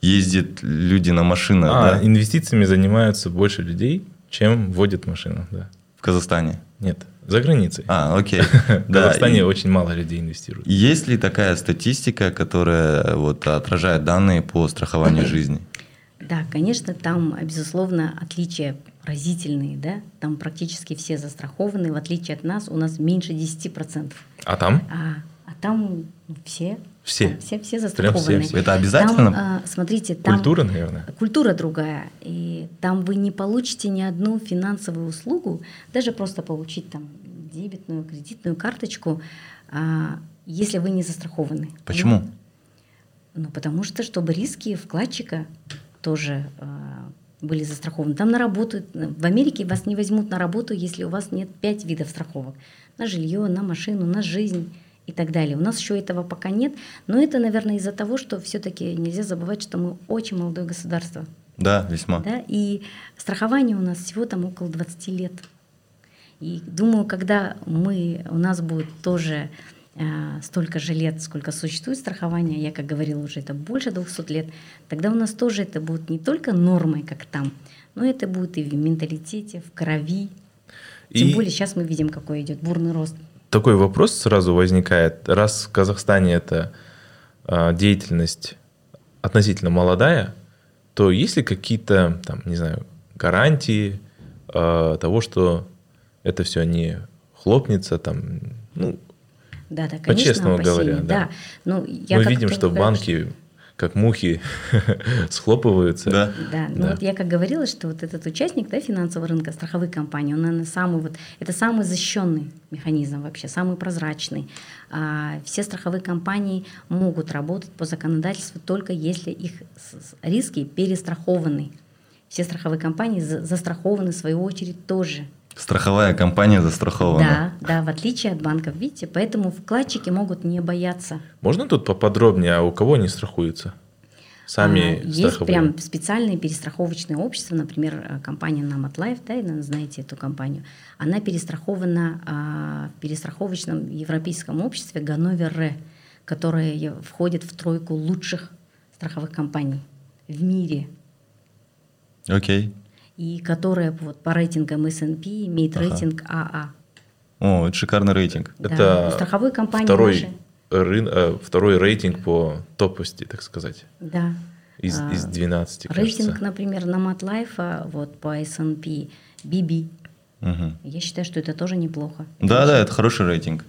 ездят люди на машинах. А, да? инвестициями занимаются больше людей, чем водят машину, да. В Казахстане? Нет, за границей. А, окей. В Казахстане очень мало людей инвестируют. Есть ли такая статистика, которая вот отражает данные по страхованию жизни? Да, конечно, там, безусловно, отличия разительные, да, там практически все застрахованы, в отличие от нас, у нас меньше 10%. А там? А, а там все все. все, все застрахованы. Все, все. Это обязательно? Там, а, смотрите, там культура, наверное. Культура другая, и там вы не получите ни одну финансовую услугу, даже просто получить там дебетную, кредитную карточку, а, если вы не застрахованы. Почему? Ну, потому что чтобы риски вкладчика тоже а, были застрахованы. Там на работу, в Америке вас не возьмут на работу, если у вас нет пять видов страховок. На жилье, на машину, на жизнь и так далее. У нас еще этого пока нет, но это, наверное, из-за того, что все-таки нельзя забывать, что мы очень молодое государство. Да, весьма. Да? И страхование у нас всего там около 20 лет. И думаю, когда мы, у нас будет тоже э, столько же лет, сколько существует страхование, я, как говорила уже, это больше 200 лет, тогда у нас тоже это будет не только нормой, как там, но это будет и в менталитете, в крови. Тем и... более сейчас мы видим, какой идет бурный рост такой вопрос сразу возникает. Раз в Казахстане эта э, деятельность относительно молодая, то есть ли какие-то, там, не знаю, гарантии э, того, что это все не хлопнется, там, ну, да, да, конечно, по-честному говоря, да. да. Ну, я Мы видим, что банки как мухи схлопываются. Да. Да, ну да. вот я как говорила, что вот этот участник да, финансового рынка, страховые компании, он, наверное, самый вот, это самый защищенный механизм вообще, самый прозрачный. А, все страховые компании могут работать по законодательству только если их риски перестрахованы. Все страховые компании застрахованы в свою очередь тоже. Страховая компания застрахована. Да, да, в отличие от банков, видите, поэтому вкладчики могут не бояться. Можно тут поподробнее, а у кого они страхуются? Сами а, Есть прям специальные перестраховочные общества, например, э, компания Намат Life, да, знаете эту компанию, она перестрахована а, в перестраховочном европейском обществе Ганновер Ре, которое входит в тройку лучших страховых компаний в мире. Окей. Okay и которая вот по рейтингам S&P имеет ага. рейтинг АА. О, это шикарный рейтинг. Да, это страховой компании второй, наши. рын, э, второй рейтинг по топовости, так сказать. Да. Из, а, из 12, Рейтинг, кажется. например, на MatLife вот по S&P BB. Угу. Я считаю, что это тоже неплохо. Да, да, это хороший рейтинг.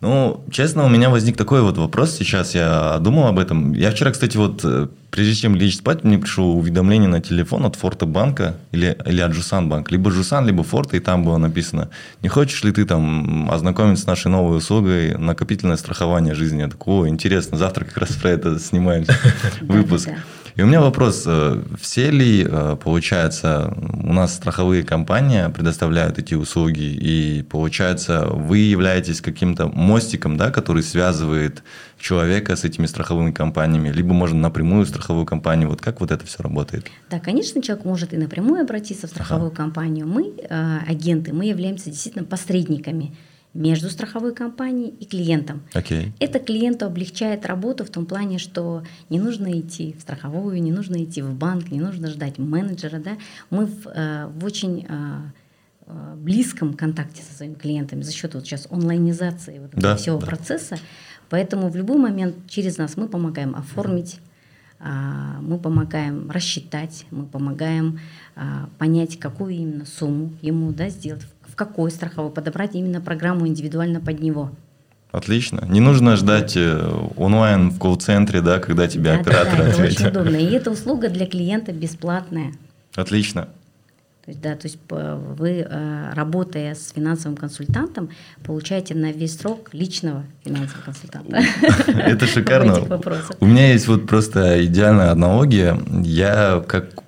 Ну, честно, у меня возник такой вот вопрос сейчас, я думал об этом. Я вчера, кстати, вот, э, прежде чем лечь спать, мне пришло уведомление на телефон от Форта банка или, или от Жусан банк. Либо Жусан, либо Форта, и там было написано, не хочешь ли ты там ознакомиться с нашей новой услугой накопительное страхование жизни? Я такой, о, интересно, завтра как раз про это снимаем выпуск. И у меня вопрос, э, все ли, э, получается, у нас страховые компании предоставляют эти услуги, и получается, вы являетесь каким-то мостиком, да, который связывает человека с этими страховыми компаниями, либо можно напрямую в страховую компанию. Вот как вот это все работает? Да, конечно, человек может и напрямую обратиться в страховую ага. компанию. Мы, э, агенты, мы являемся действительно посредниками между страховой компанией и клиентом. Okay. Это клиенту облегчает работу в том плане, что не нужно идти в страховую, не нужно идти в банк, не нужно ждать менеджера. Да? Мы в, э, в очень э, э близком контакте со своими клиентами за счет вот сейчас онлайнизации вот да, всего да. процесса. Поэтому в любой момент через нас мы помогаем оформить, а, мы помогаем рассчитать, мы помогаем а, понять, какую именно сумму ему да, сделать, в какой страховой подобрать именно программу индивидуально под него. Отлично. Не нужно ждать э, онлайн в колл-центре, да, когда тебе да, оператор да, да, ответит. Это очень удобно. И эта услуга для клиента бесплатная. Отлично. То есть, да, то есть вы, э, работая с финансовым консультантом, получаете на весь срок личного финансового консультанта. Это шикарно. У меня есть вот просто идеальная аналогия. Я как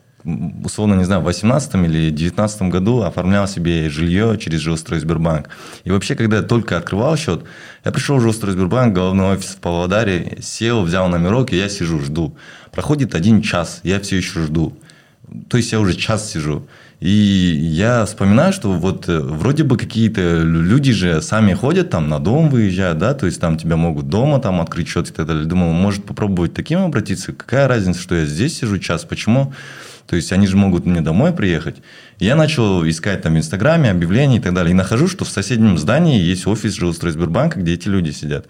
условно, не знаю, в 18 или 19 году оформлял себе жилье через жилстрой Сбербанк. И вообще, когда я только открывал счет, я пришел в жилстрой Сбербанк, головной офис в Павлодаре, сел, взял номерок, и я сижу, жду. Проходит один час, я все еще жду. То есть я уже час сижу. И я вспоминаю, что вот э, вроде бы какие-то люди же сами ходят там на дом выезжают, да, то есть там тебя могут дома там открыть счет и так далее. Думал, может попробовать таким обратиться? Какая разница, что я здесь сижу час? Почему? То есть они же могут мне домой приехать. Я начал искать там в Инстаграме объявления и так далее. И нахожу, что в соседнем здании есть офис жилстрой Сбербанка, где эти люди сидят.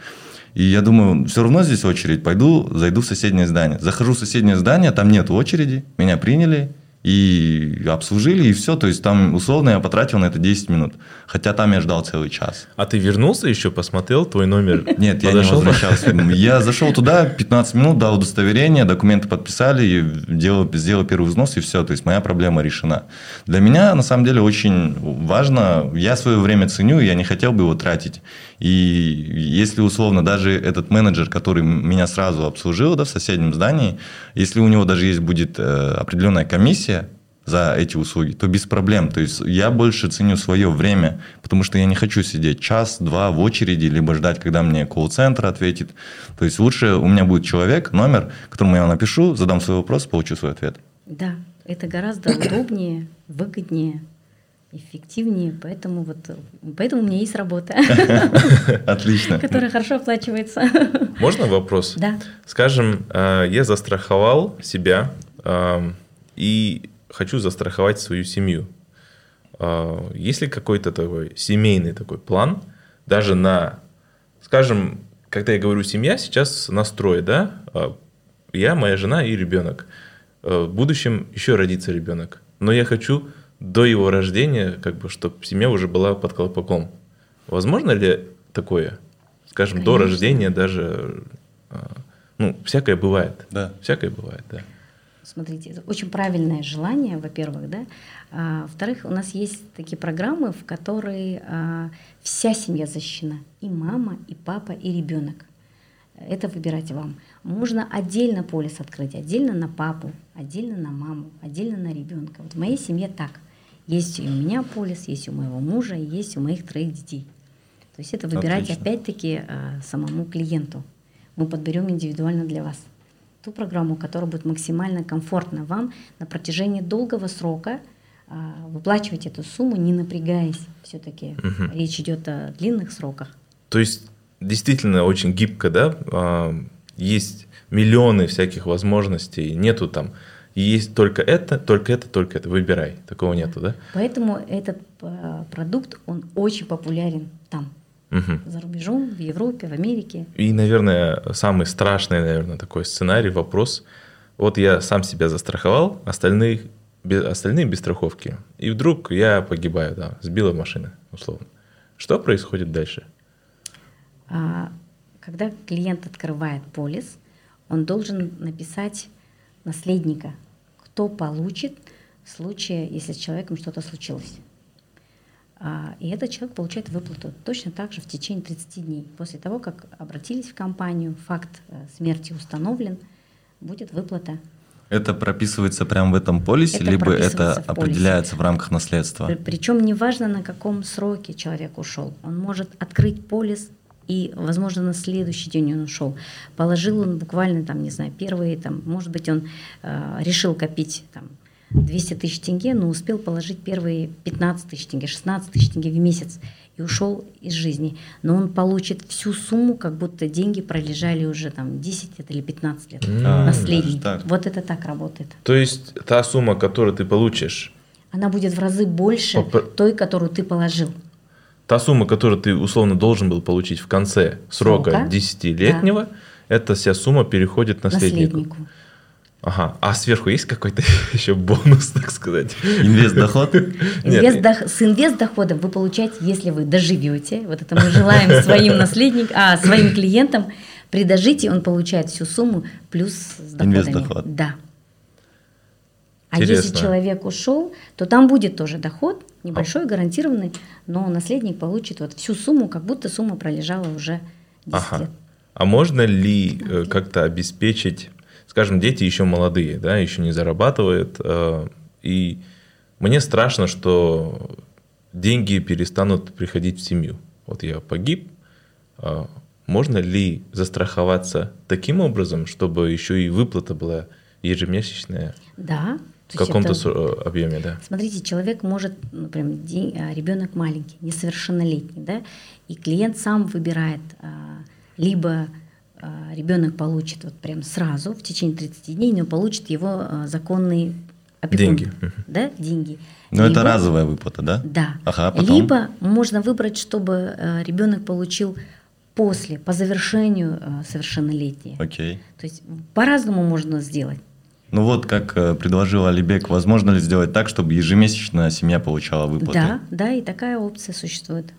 И я думаю, все равно здесь очередь, пойду, зайду в соседнее здание. Захожу в соседнее здание, там нет очереди, меня приняли, и обслужили, и все. То есть там условно я потратил на это 10 минут. Хотя там я ждал целый час. А ты вернулся еще, посмотрел твой номер? Нет, я не возвращался. Я зашел туда, 15 минут, дал удостоверение, документы подписали, делал, сделал первый взнос, и все. То есть моя проблема решена. Для меня, на самом деле, очень важно, я свое время ценю, я не хотел бы его тратить. И если условно даже этот менеджер, который меня сразу обслужил да, в соседнем здании, если у него даже есть будет э, определенная комиссия за эти услуги, то без проблем. То есть я больше ценю свое время, потому что я не хочу сидеть час-два в очереди, либо ждать, когда мне колл-центр ответит. То есть лучше у меня будет человек, номер, которому я напишу, задам свой вопрос, получу свой ответ. Да, это гораздо удобнее, выгоднее эффективнее, поэтому вот поэтому у меня есть работа. Отлично. Которая хорошо оплачивается. Можно вопрос? Да. Скажем, э, я застраховал себя э, и хочу застраховать свою семью. Э, есть ли какой-то такой семейный такой план, даже на, скажем, когда я говорю семья, сейчас настрой, да, я, моя жена и ребенок. В будущем еще родится ребенок. Но я хочу до его рождения, как бы, чтобы семья уже была под колпаком. Возможно ли такое? Скажем, Конечно. до рождения даже, а, ну, всякое бывает. Да. Всякое бывает, да. Смотрите, это очень правильное желание, во-первых, да. А, во-вторых, у нас есть такие программы, в которые а, вся семья защищена. И мама, и папа, и ребенок. Это выбирать вам. Можно отдельно полис открыть, отдельно на папу, отдельно на маму, отдельно на ребенка. Вот в моей семье так. Есть и у меня полис, есть у моего мужа, есть у моих троих детей. То есть это выбирать опять-таки э, самому клиенту. Мы подберем индивидуально для вас ту программу, которая будет максимально комфортна вам на протяжении долгого срока э, выплачивать эту сумму, не напрягаясь. Все-таки угу. речь идет о длинных сроках. То есть действительно очень гибко, да? А, есть миллионы всяких возможностей, нету там и есть только это, только это, только это. Выбирай. Такого нету, да? Поэтому этот э, продукт, он очень популярен там. Угу. За рубежом, в Европе, в Америке. И, наверное, самый страшный, наверное, такой сценарий, вопрос. Вот я сам себя застраховал, остальных, без, остальные без страховки. И вдруг я погибаю, да, сбила машина, условно. Что происходит дальше? А, когда клиент открывает полис, он должен написать наследника кто получит в случае, если с человеком что-то случилось. А, и этот человек получает выплату точно так же в течение 30 дней. После того, как обратились в компанию, факт э, смерти установлен, будет выплата. Это прописывается прямо в этом полисе, Это либо это в определяется в рамках наследства? Причем неважно, на каком сроке человек ушел. Он может открыть полис, и, возможно, на следующий день он ушел. Положил он буквально, там, не знаю, первые, там, может быть, он э, решил копить там, 200 тысяч тенге, но успел положить первые 15 тысяч тенге, 16 тысяч тенге в месяц и ушел из жизни. Но он получит всю сумму, как будто деньги пролежали уже там 10 лет или 15 лет. А, Наследник. так. Вот это так работает. То есть та сумма, которую ты получишь, Она будет в разы больше Попр- той, которую ты положил. Та сумма, которую ты условно должен был получить в конце срока Срока. 10-летнего, эта вся сумма переходит наследнику. Наследнику. Ага. А сверху есть какой-то еще бонус, так сказать? Инвест-доход? Нет. Инвест дох- С инвест-доходом вы получаете, если вы доживете, вот это мы желаем своим наследникам, а своим клиентам, при дожитии он получает всю сумму плюс с доходами. Инвест-доход. Да. А если человек ушел, то там будет тоже доход, небольшой, гарантированный, но наследник получит вот всю сумму, как будто сумма пролежала уже 10 Ага. лет. А можно ли э, как-то обеспечить, скажем, дети еще молодые, да, еще не зарабатывают, э, и мне страшно, что деньги перестанут приходить в семью. Вот я погиб, а можно ли застраховаться таким образом, чтобы еще и выплата была ежемесячная Да. В каком-то это- э, объеме, да? Смотрите, человек может, например, ребенок маленький, несовершеннолетний, да, и клиент сам выбирает, а, либо ребенок получит вот прям сразу, в течение 30 дней, но получит его а, законный опекун, Деньги. Да, деньги. Но Ну, это Либо- разовая выплата, да? Да. Ага, а потом? Либо можно выбрать, чтобы ребенок получил после, по завершению совершеннолетия. Окей. То есть по-разному можно сделать. Ну вот, как э, предложил Алибек, возможно ли сделать так, чтобы ежемесячно семья получала выплаты? Да, да, и такая опция существует.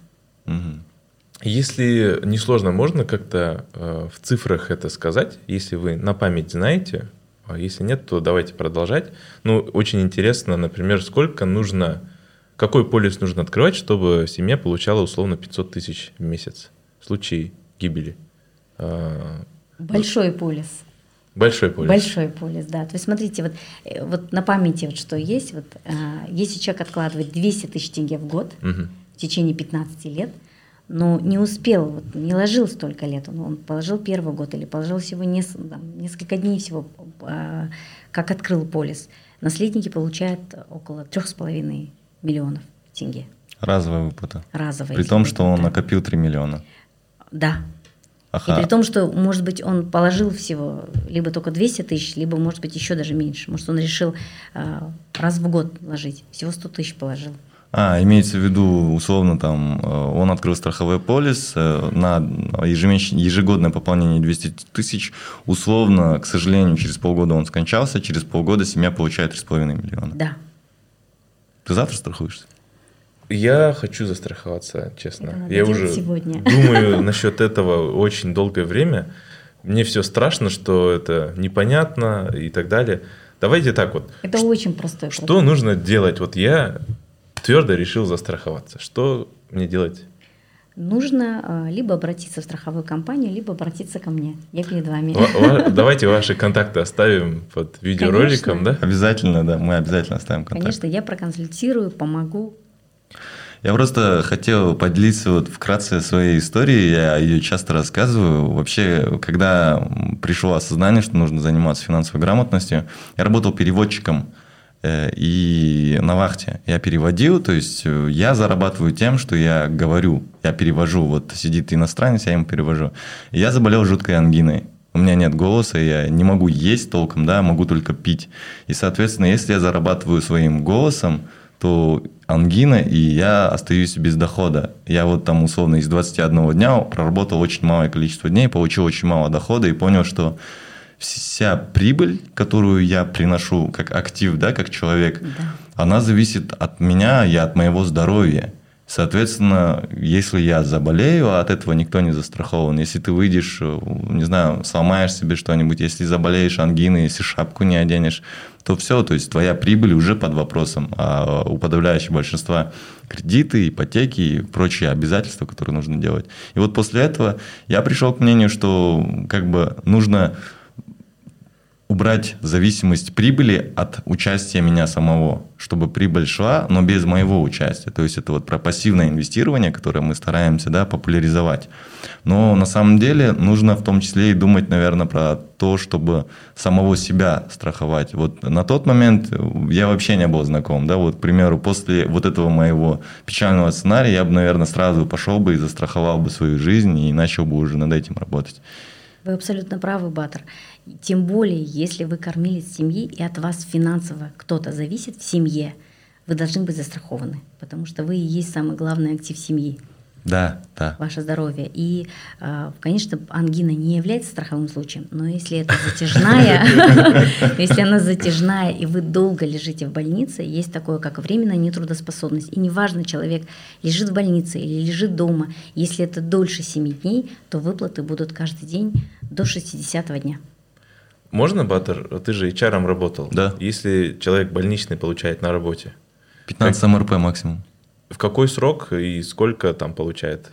Мгм. Если не сложно, можно как-то э, в цифрах это сказать, если вы на память знаете, а если нет, то давайте продолжать. Ну, очень интересно, например, сколько нужно, какой полис нужно открывать, чтобы семья получала условно 500 тысяч в месяц в случае гибели. А, Большой полис. Большой полис. Большой полис, да. То есть смотрите, вот, э, вот на памяти вот что есть. Вот, э, если человек откладывает 200 тысяч тенге в год Мгм. в течение 15 лет, но не успел, вот, не ложил столько лет, он, он положил первый год или положил всего нес- там, несколько дней всего, э, как открыл полис, наследники получают около 3,5 миллионов тенге Разовая выплата. разовые. При том, что он накопил 3 миллиона. Да, Ага. И при том, что, может быть, он положил всего либо только 200 тысяч, либо, может быть, еще даже меньше. Может, он решил а, раз в год ложить, всего 100 тысяч положил. А, имеется в виду, условно, там, э, он открыл страховой полис э, на ежегодное пополнение 200 тысяч. Условно, к сожалению, через полгода он скончался, через полгода семья получает 3,5 миллиона. Да. Ты завтра страхуешься? Я хочу застраховаться, честно. Это надо Я уже сегодня. думаю насчет этого очень долгое время. Мне все страшно, что это непонятно и так далее. Давайте так вот. Это очень простой Что процесс. нужно делать? Вот я твердо решил застраховаться. Что мне делать? Нужно а, либо обратиться в страховую компанию, либо обратиться ко мне. Я перед вами. Ва- ва- Давайте ваши контакты оставим под видеороликом, Конечно. да? Обязательно, да, мы обязательно оставим контакт. Конечно, я проконсультирую, помогу. Я просто хотел поделиться вот вкратце своей историей, я ее часто рассказываю. Вообще, когда пришло осознание, что нужно заниматься финансовой грамотностью, я работал переводчиком э, и на вахте. Я переводил, то есть э, я зарабатываю тем, что я говорю, я перевожу. Вот сидит иностранец, я ему перевожу. Я заболел жуткой ангиной. У меня нет голоса, я не могу есть толком, да, могу только пить. И, соответственно, если я зарабатываю своим голосом, то ангина, и я остаюсь без дохода. Я вот там условно из 21 дня проработал очень малое количество дней, получил очень мало дохода и понял, что вся прибыль, которую я приношу как актив, да, как человек, Да. она зависит от меня и от моего здоровья. Соответственно, если я заболею, а от этого никто не застрахован. Если ты выйдешь, э, не знаю, сломаешь себе что-нибудь, если заболеешь ангиной, если шапку не оденешь, то все, то есть твоя прибыль уже под вопросом. А у подавляющего большинства кредиты, ипотеки и прочие обязательства, которые нужно делать. И вот после этого я пришел к мнению, что как бы нужно убрать зависимость прибыли от участия меня самого, чтобы прибыль шла, но без моего участия. То есть это вот про пассивное инвестирование, которое мы стараемся да, популяризовать. Но на самом деле нужно в том числе и думать, наверное, про то, чтобы самого себя страховать. Вот на тот момент я вообще не был знаком. Да? Вот, к примеру, после вот этого моего печального сценария я бы, наверное, сразу пошел бы и застраховал бы свою жизнь и начал бы уже над этим работать. Вы абсолютно правы, Батер. Тем более, если вы кормилец семьи, и от вас финансово кто-то зависит в семье, вы должны быть застрахованы, потому что вы и есть самый главный актив семьи. Да, да. Ваше здоровье. И, а, конечно, ангина не является страховым случаем, но если это затяжная, если она затяжная, и вы долго лежите в больнице, есть такое, как временная нетрудоспособность. И неважно, человек лежит в больнице или лежит дома, если это дольше 7 дней, то выплаты будут каждый день до 60 дня. Можно, Батер, ты же HR работал. Да. Если человек больничный получает на работе? 15 как... МРП максимум. В какой срок и сколько там получает?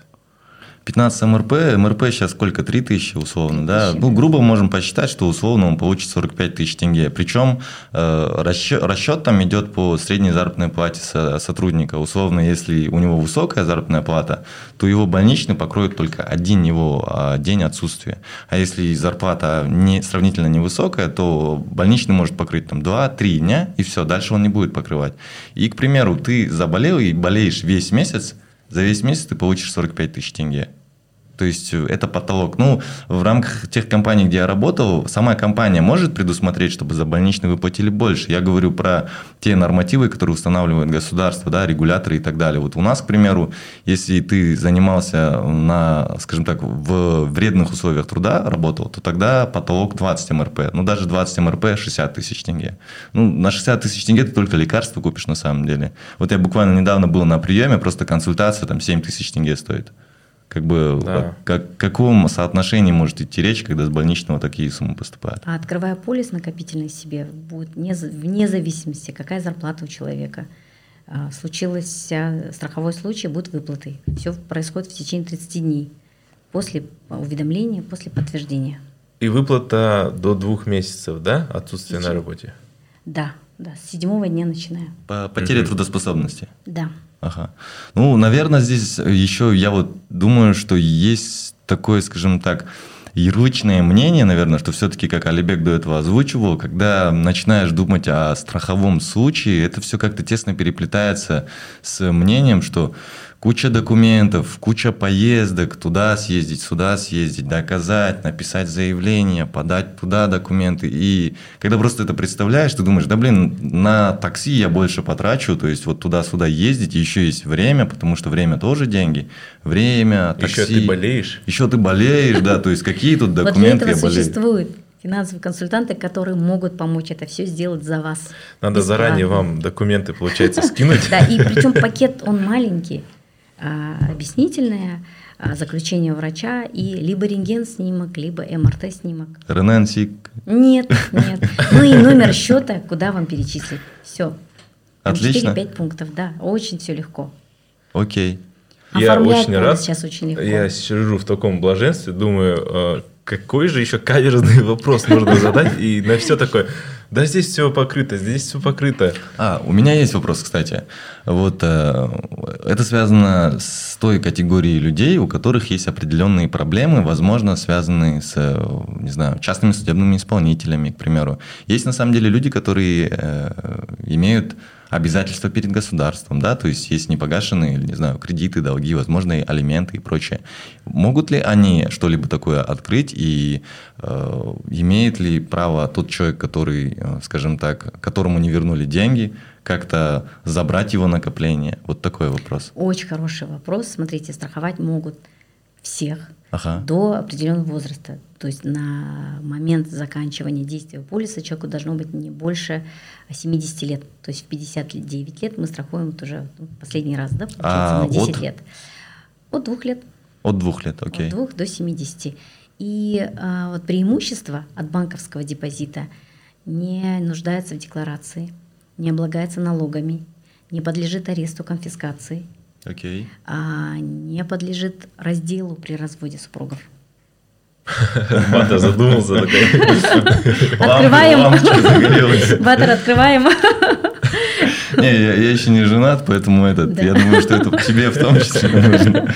15 МРП, МРП сейчас сколько, 3 тысячи условно, да? Ну, грубо можем посчитать, что условно он получит 45 тысяч тенге. Причем э, расчет, расчет там идет по средней заработной плате со, сотрудника. Условно, если у него высокая заработная плата, то его больничный покроет только один его а, день отсутствия. А если зарплата не, сравнительно невысокая, то больничный может покрыть там 2-3 дня, и все, дальше он не будет покрывать. И, к примеру, ты заболел и болеешь весь месяц, за весь месяц ты получишь 45 тысяч тенге. То есть э, это потолок. Ну, в рамках тех компаний, где я работал, сама компания может предусмотреть, чтобы за больничный выплатили больше. Я говорю про те нормативы, которые устанавливает государство, да, регуляторы и так далее. Вот у нас, к примеру, если ты занимался на, скажем так, в вредных условиях труда работал, то тогда потолок 20 МРП. Ну, даже 20 МРП 60 тысяч тенге. Ну, на 60 тысяч тенге ты только лекарства купишь на самом деле. Вот я буквально недавно был на приеме, просто консультация там 7 тысяч тенге стоит. Как бы да. о как, каком соотношении может идти речь, когда с больничного такие суммы поступают? А открывая полис накопительный себе, будет не, вне зависимости, какая зарплата у человека. А, случилось страховой случай, будет выплаты. Все происходит в течение 30 дней после уведомления, после подтверждения. И выплата до двух месяцев, да, отсутствие на работе? Да, да, с седьмого дня начиная. По потере угу. трудоспособности? Да. Ага. Ну, наверное, здесь еще я вот думаю, что есть такое, скажем так, ярлычное мнение, наверное, что все-таки, как Алибек до этого озвучивал, когда начинаешь думать о страховом случае, это все как-то тесно переплетается с мнением, что куча документов, куча поездок, туда съездить, сюда съездить, доказать, написать заявление, подать туда документы. И когда просто это представляешь, ты думаешь, да блин, на такси я больше потрачу, то есть вот туда-сюда ездить, еще есть время, потому что время тоже деньги. Время, такси. Еще ты болеешь. Еще ты болеешь, да, то есть какие тут документы я болею. существуют финансовые консультанты, которые могут помочь это все сделать за вас. Надо заранее вам документы, получается, скинуть. Да, и причем пакет, он маленький. А, объяснительное а, заключение врача и либо рентген-снимок, либо МРТ-снимок. РНН-сик? Нет, нет. Ну и номер счета, куда вам перечислить. Все. Отлично. 4-5 пунктов, да. Очень все легко. Окей. Я очень рад. Сейчас очень легко. Я сижу в таком блаженстве, думаю, а, какой же еще каверзный вопрос можно задать, и на все такое. Да, здесь все покрыто, здесь все покрыто. А, у меня есть вопрос, кстати. Вот э, это связано с той категорией людей, у которых есть определенные проблемы, возможно, связанные с, не знаю, частными судебными исполнителями, к примеру. Есть на самом деле люди, которые э, имеют обязательства перед государством, да, то есть есть непогашенные, не знаю, кредиты, долги, возможные алименты и прочее. Могут ли они что-либо такое открыть и э, имеет ли право тот человек, который, э, скажем так, которому не вернули деньги, как-то забрать его накопление? Вот такой вопрос. Очень хороший вопрос. Смотрите, страховать могут всех ага. до определенного возраста. То есть на момент заканчивания действия полиса человеку должно быть не больше 70 лет. То есть в 59 лет мы страхуем вот уже ну, последний раз, да, получается, а на 10 от... лет. От двух лет. От двух лет, окей. От двух до 70. И а, вот преимущество от банковского депозита не нуждается в декларации, не облагается налогами, не подлежит аресту, конфискации, okay. а не подлежит разделу при разводе супругов. Батер задумался такой. Открываем. Батер, открываем. Не, я, я еще не женат, поэтому этот, да. я думаю, что это тебе в том числе нужно.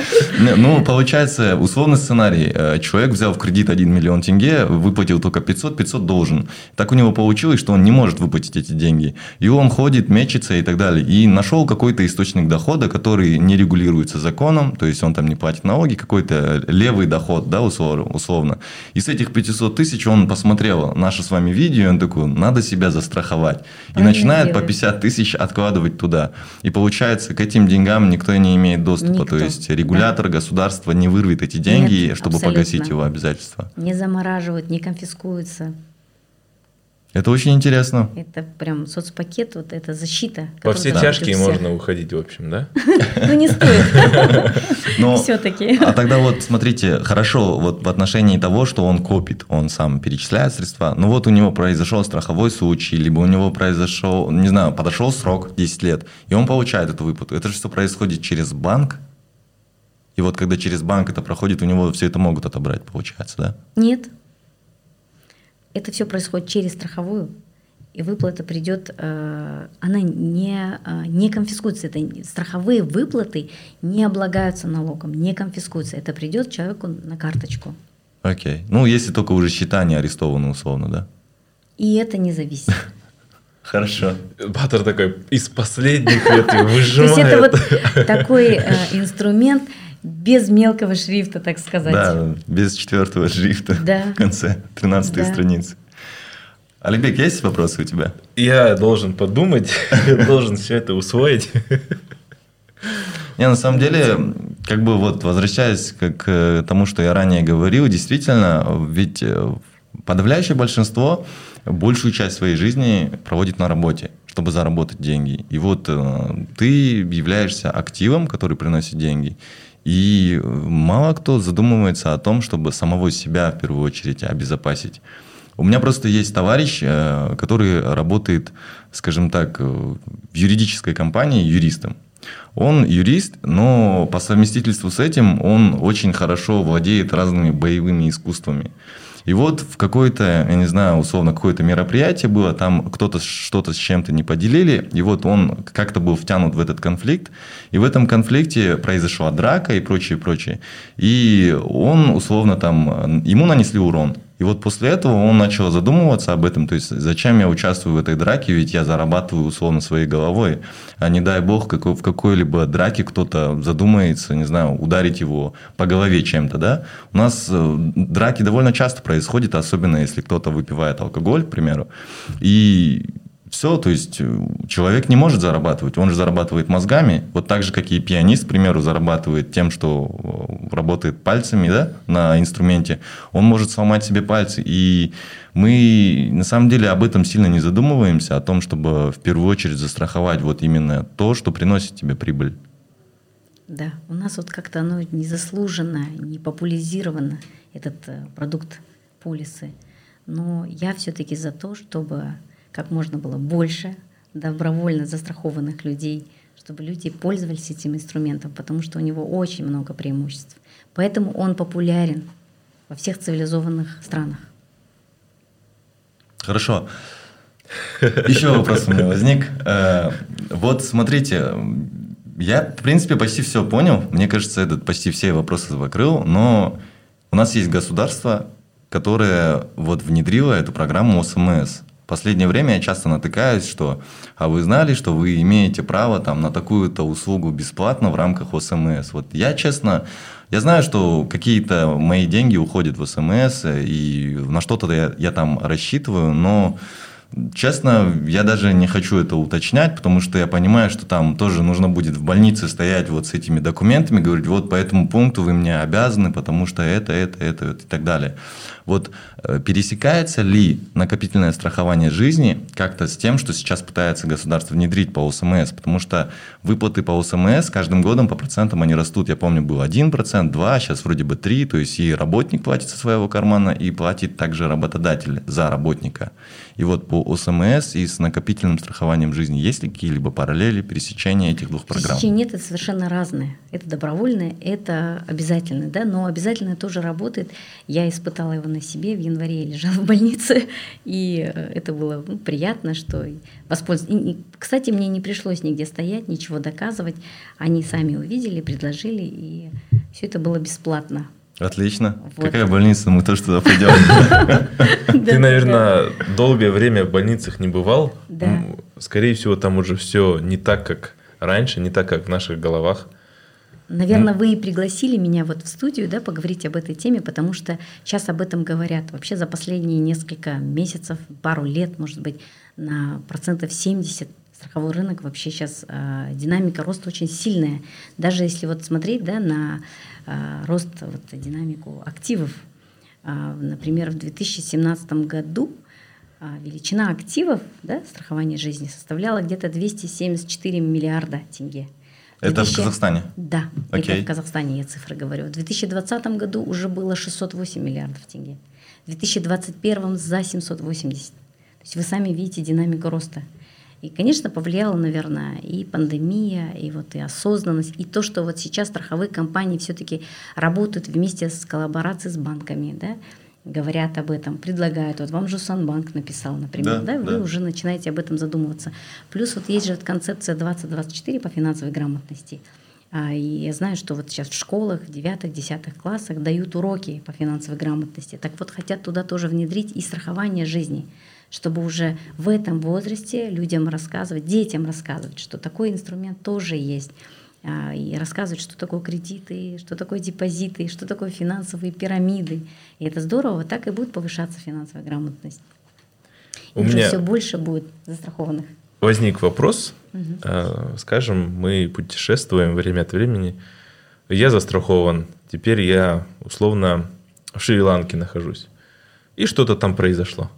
Ну, получается, условный сценарий. Э, человек взял в кредит 1 миллион тенге, выплатил только 500, 500 должен. Так у него получилось, что он не может выплатить эти деньги. И он ходит, мечется и так далее. И нашел какой-то источник дохода, который не регулируется законом, то есть он там не платит налоги, какой-то левый доход, да, условно. И с этих 500 тысяч он посмотрел наше с вами видео, и он такой, надо себя застраховать. И начинает по 50 тысяч откладывать туда. И получается, к этим деньгам никто не имеет доступа. Никто. То есть регулятор да. государства не вырвет эти деньги, Нет, чтобы абсолютно. погасить его обязательства. Не замораживают, не конфискуются. Это очень интересно. Это прям соцпакет, вот это защита. Во все тяжкие можно уходить, в общем, да? Ну, не стоит. Но, Все-таки. А тогда вот, смотрите, хорошо, вот в отношении того, что он копит, он сам перечисляет средства, ну вот у него произошел страховой случай, либо у него произошел, не знаю, подошел срок 10 лет, и он получает эту выплату. Это же все происходит через банк, и вот когда через банк это проходит, у него все это могут отобрать, получается, да? Нет, это все происходит через страховую, и выплата придет, э, она не, э, не конфискуется. Это страховые выплаты не облагаются налогом, не конфискуются. Это придет человеку на карточку. Окей. Ну, если только уже счета не арестованы условно, да? И это не зависит. Хорошо. Баттер такой из последних лет выжимает. То есть это вот такой э, инструмент, без мелкого шрифта, так сказать. Да, без четвертого шрифта да. в конце 13 да. страницы. Олег, есть вопросы у тебя? Я должен подумать, я должен все это усвоить. Не, на самом деле, как бы вот возвращаясь к тому, что я ранее говорил, действительно, ведь э, подавляющее большинство большую часть своей жизни проводит на работе, чтобы заработать деньги. И вот э, ты являешься активом, который приносит деньги. И мало кто задумывается о том, чтобы самого себя в первую очередь обезопасить. У меня просто есть товарищ, э, который работает, скажем так, в юридической компании юристом. Он юрист, но по совместительству с этим он очень хорошо владеет разными боевыми искусствами. И вот в какое-то, я не знаю, условно, какое-то мероприятие было, там кто-то что-то с чем-то не поделили, и вот он как-то был втянут в этот конфликт, и в этом конфликте произошла драка и прочее, прочее. И он, условно, там, ему нанесли урон. И вот после этого он начал задумываться об этом, то есть зачем я участвую в этой драке, ведь я зарабатываю условно своей головой, а не дай бог какой, в какой-либо драке кто-то задумается, не знаю, ударить его по голове чем-то, да. У нас э, драки довольно часто происходят, особенно если кто-то выпивает алкоголь, к примеру, и все, то есть э, человек не может зарабатывать, он же зарабатывает мозгами, вот так же, как и пианист, к примеру, зарабатывает тем, что э, работает пальцами да, на инструменте, он может сломать себе пальцы. И мы на самом деле об этом сильно не задумываемся, о том, чтобы в первую очередь застраховать вот именно то, что приносит тебе прибыль. Да, у нас вот как-то оно незаслуженно, не популяризировано, этот э, продукт полисы. Но я все-таки за то, чтобы как можно было больше добровольно застрахованных людей, чтобы люди пользовались этим инструментом, потому что у него очень много преимуществ. Поэтому он популярен во всех цивилизованных странах. Хорошо. Еще вопрос у меня возник. Э, вот смотрите, я, в принципе, почти все понял. Мне кажется, этот почти все вопросы закрыл, но у нас есть государство, которое вот внедрило эту программу ОСМС последнее время я часто натыкаюсь, что а вы знали, что вы имеете право там, на такую-то услугу бесплатно в рамках ОСМС. Вот я, честно, я знаю, что какие-то мои деньги уходят в СМС, и на что-то я, я там рассчитываю, но Честно, я даже не хочу это уточнять, потому что я понимаю, что там тоже нужно будет в больнице стоять вот с этими документами, говорить, вот по этому пункту вы мне обязаны, потому что это, это, это и так далее. Вот э, пересекается ли накопительное страхование жизни как-то с тем, что сейчас пытается государство внедрить по ОСМС? Потому что выплаты по ОСМС каждым годом по процентам они растут. Я помню, был 1%, 2%, сейчас вроде бы 3%. То есть и работник платит со своего кармана, и платит также работодатель за работника. И вот по ОСМС и с накопительным страхованием жизни? Есть ли какие-либо параллели, пересечения этих двух программ? Нет, это совершенно разные. Это добровольное, это обязательное, да, но обязательное тоже работает. Я испытала его на себе, в январе я лежала в больнице, и э, это было ну, приятно, что воспользоваться. Кстати, мне не пришлось нигде стоять, ничего доказывать. Они сами увидели, предложили, и все это было бесплатно. Отлично. Вот. Какая больница? Мы тоже туда пойдем. Ты, наверное, долгое время в больницах не бывал. Да. Скорее всего, там уже все не так, как раньше, не так, как в наших головах. Наверное, вы и пригласили меня вот в студию, да, поговорить об этой теме, потому что сейчас об этом говорят. Вообще за последние несколько месяцев, пару лет, может быть, на процентов 70 страховой рынок вообще сейчас э, динамика роста очень сильная. Даже если вот смотреть да, на э, рост, вот, динамику активов, э, например, в 2017 году э, величина активов да, страхования жизни составляла где-то 274 миллиарда тенге. Это 2000... в Казахстане? Да, okay. это в Казахстане, я цифры говорю. В 2020 году уже было 608 миллиардов тенге. В 2021 за 780. То есть вы сами видите динамику роста. И, конечно, повлияла, наверное, и пандемия, и вот и осознанность, и то, что вот сейчас страховые компании все-таки работают вместе с коллаборацией с банками, да, говорят об этом, предлагают. Вот вам же Санбанк написал, например, да, да? вы да. уже начинаете об этом задумываться. Плюс вот есть же концепция 2024 по финансовой грамотности. А, и я знаю, что вот сейчас в школах, в девятых, десятых классах дают уроки по финансовой грамотности. Так вот, хотят туда тоже внедрить и страхование жизни чтобы уже в этом возрасте людям рассказывать, детям рассказывать, что такой инструмент тоже есть и рассказывать, что такое кредиты, что такое депозиты, что такое финансовые пирамиды. И это здорово, так и будет повышаться финансовая грамотность. У и меня все больше будет застрахованных. Возник вопрос. Угу. Скажем, мы путешествуем время от времени. Я застрахован. Теперь я условно в Шри-Ланке нахожусь. И что-то там произошло.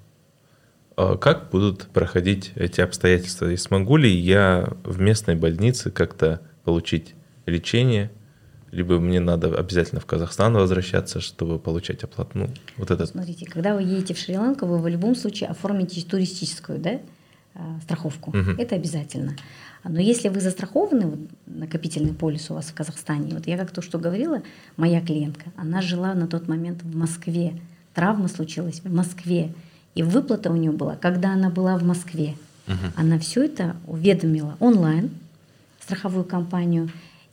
А как будут проходить эти обстоятельства? И смогу ли я в местной больнице как-то получить лечение, либо мне надо обязательно в Казахстан возвращаться, чтобы получать оплату. Ну, вот это. Смотрите, когда вы едете в Шри-Ланку, вы в любом случае оформите туристическую да, а, страховку. Угу. Это обязательно. Но если вы застрахованы, вот, накопительный полис у вас в Казахстане, вот я как то что говорила, моя клиентка, она жила на тот момент в Москве. Травма случилась в Москве. И выплата у нее была, когда она была в Москве. Угу. Она все это уведомила онлайн страховую компанию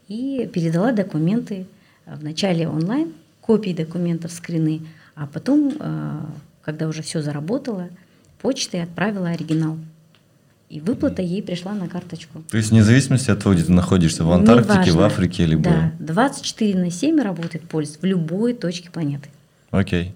и передала документы вначале онлайн, копии документов, скрины, а потом, э, когда уже все заработало, почтой отправила оригинал. И выплата ей пришла на карточку. То есть вне зависимости от того, где ты находишься, в Антарктике, в Африке, либо... Да, 24 на 7 работает полис в любой точке планеты. Окей.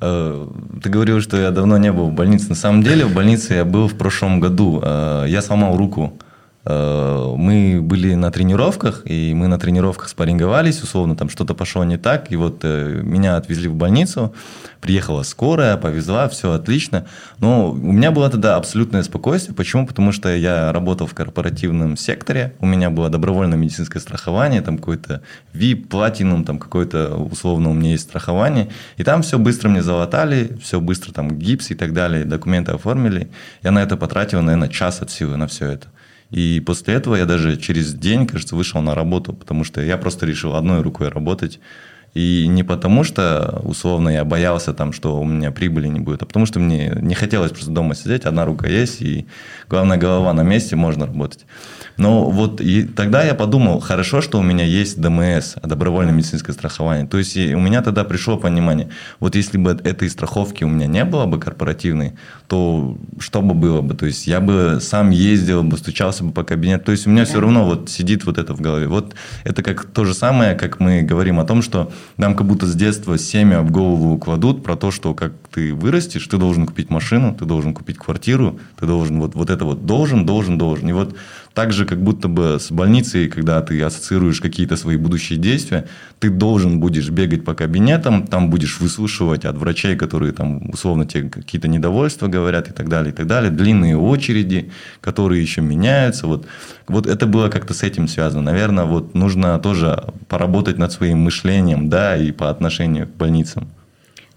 Э, ты говорил, что я давно не был в больнице. На самом деле в больнице я был в прошлом году. Э, я сломал руку. Э, мы были на тренировках, и мы на тренировках спарринговались, условно, там что-то пошло не так, и вот меня отвезли в больницу, приехала скорая, повезла, все отлично. Но у меня было тогда абсолютное спокойствие. Почему? Потому что я работал в корпоративном секторе, у меня было добровольное медицинское страхование, там какой-то VIP, платинум, там какое-то, условно, у меня есть страхование. И там все быстро мне залатали, все быстро, там гипс и так далее, документы оформили. Я на это потратил, наверное, час от силы на все это. И после этого я даже через день, кажется, вышел на работу, потому что я просто решил одной рукой работать. И не потому, что условно я боялся, там, что у меня прибыли не будет, а потому что мне не хотелось просто дома сидеть, одна рука есть, и главное, голова на месте, можно работать. Но вот и тогда я подумал, хорошо, что у меня есть ДМС, добровольное медицинское страхование. То есть у меня тогда пришло понимание, вот если бы этой страховки у меня не было бы корпоративной, то что бы было бы? То есть я бы сам ездил бы, стучался бы по кабинету. То есть у меня да. все равно вот сидит вот это в голове. Вот это как то же самое, как мы говорим о том, что нам как будто с детства семя в голову кладут про то, что как ты вырастешь, ты должен купить машину, ты должен купить квартиру, ты должен вот, вот это вот должен, должен, должен. И вот так же, как будто бы с больницей, когда ты ассоциируешь какие-то свои будущие действия, ты должен будешь бегать по кабинетам, там будешь выслушивать от врачей, которые там условно тебе какие-то недовольства говорят и так далее, и так далее. Длинные очереди, которые еще меняются. Вот, вот это было как-то с этим связано. Наверное, вот нужно тоже поработать над своим мышлением, да, и по отношению к больницам.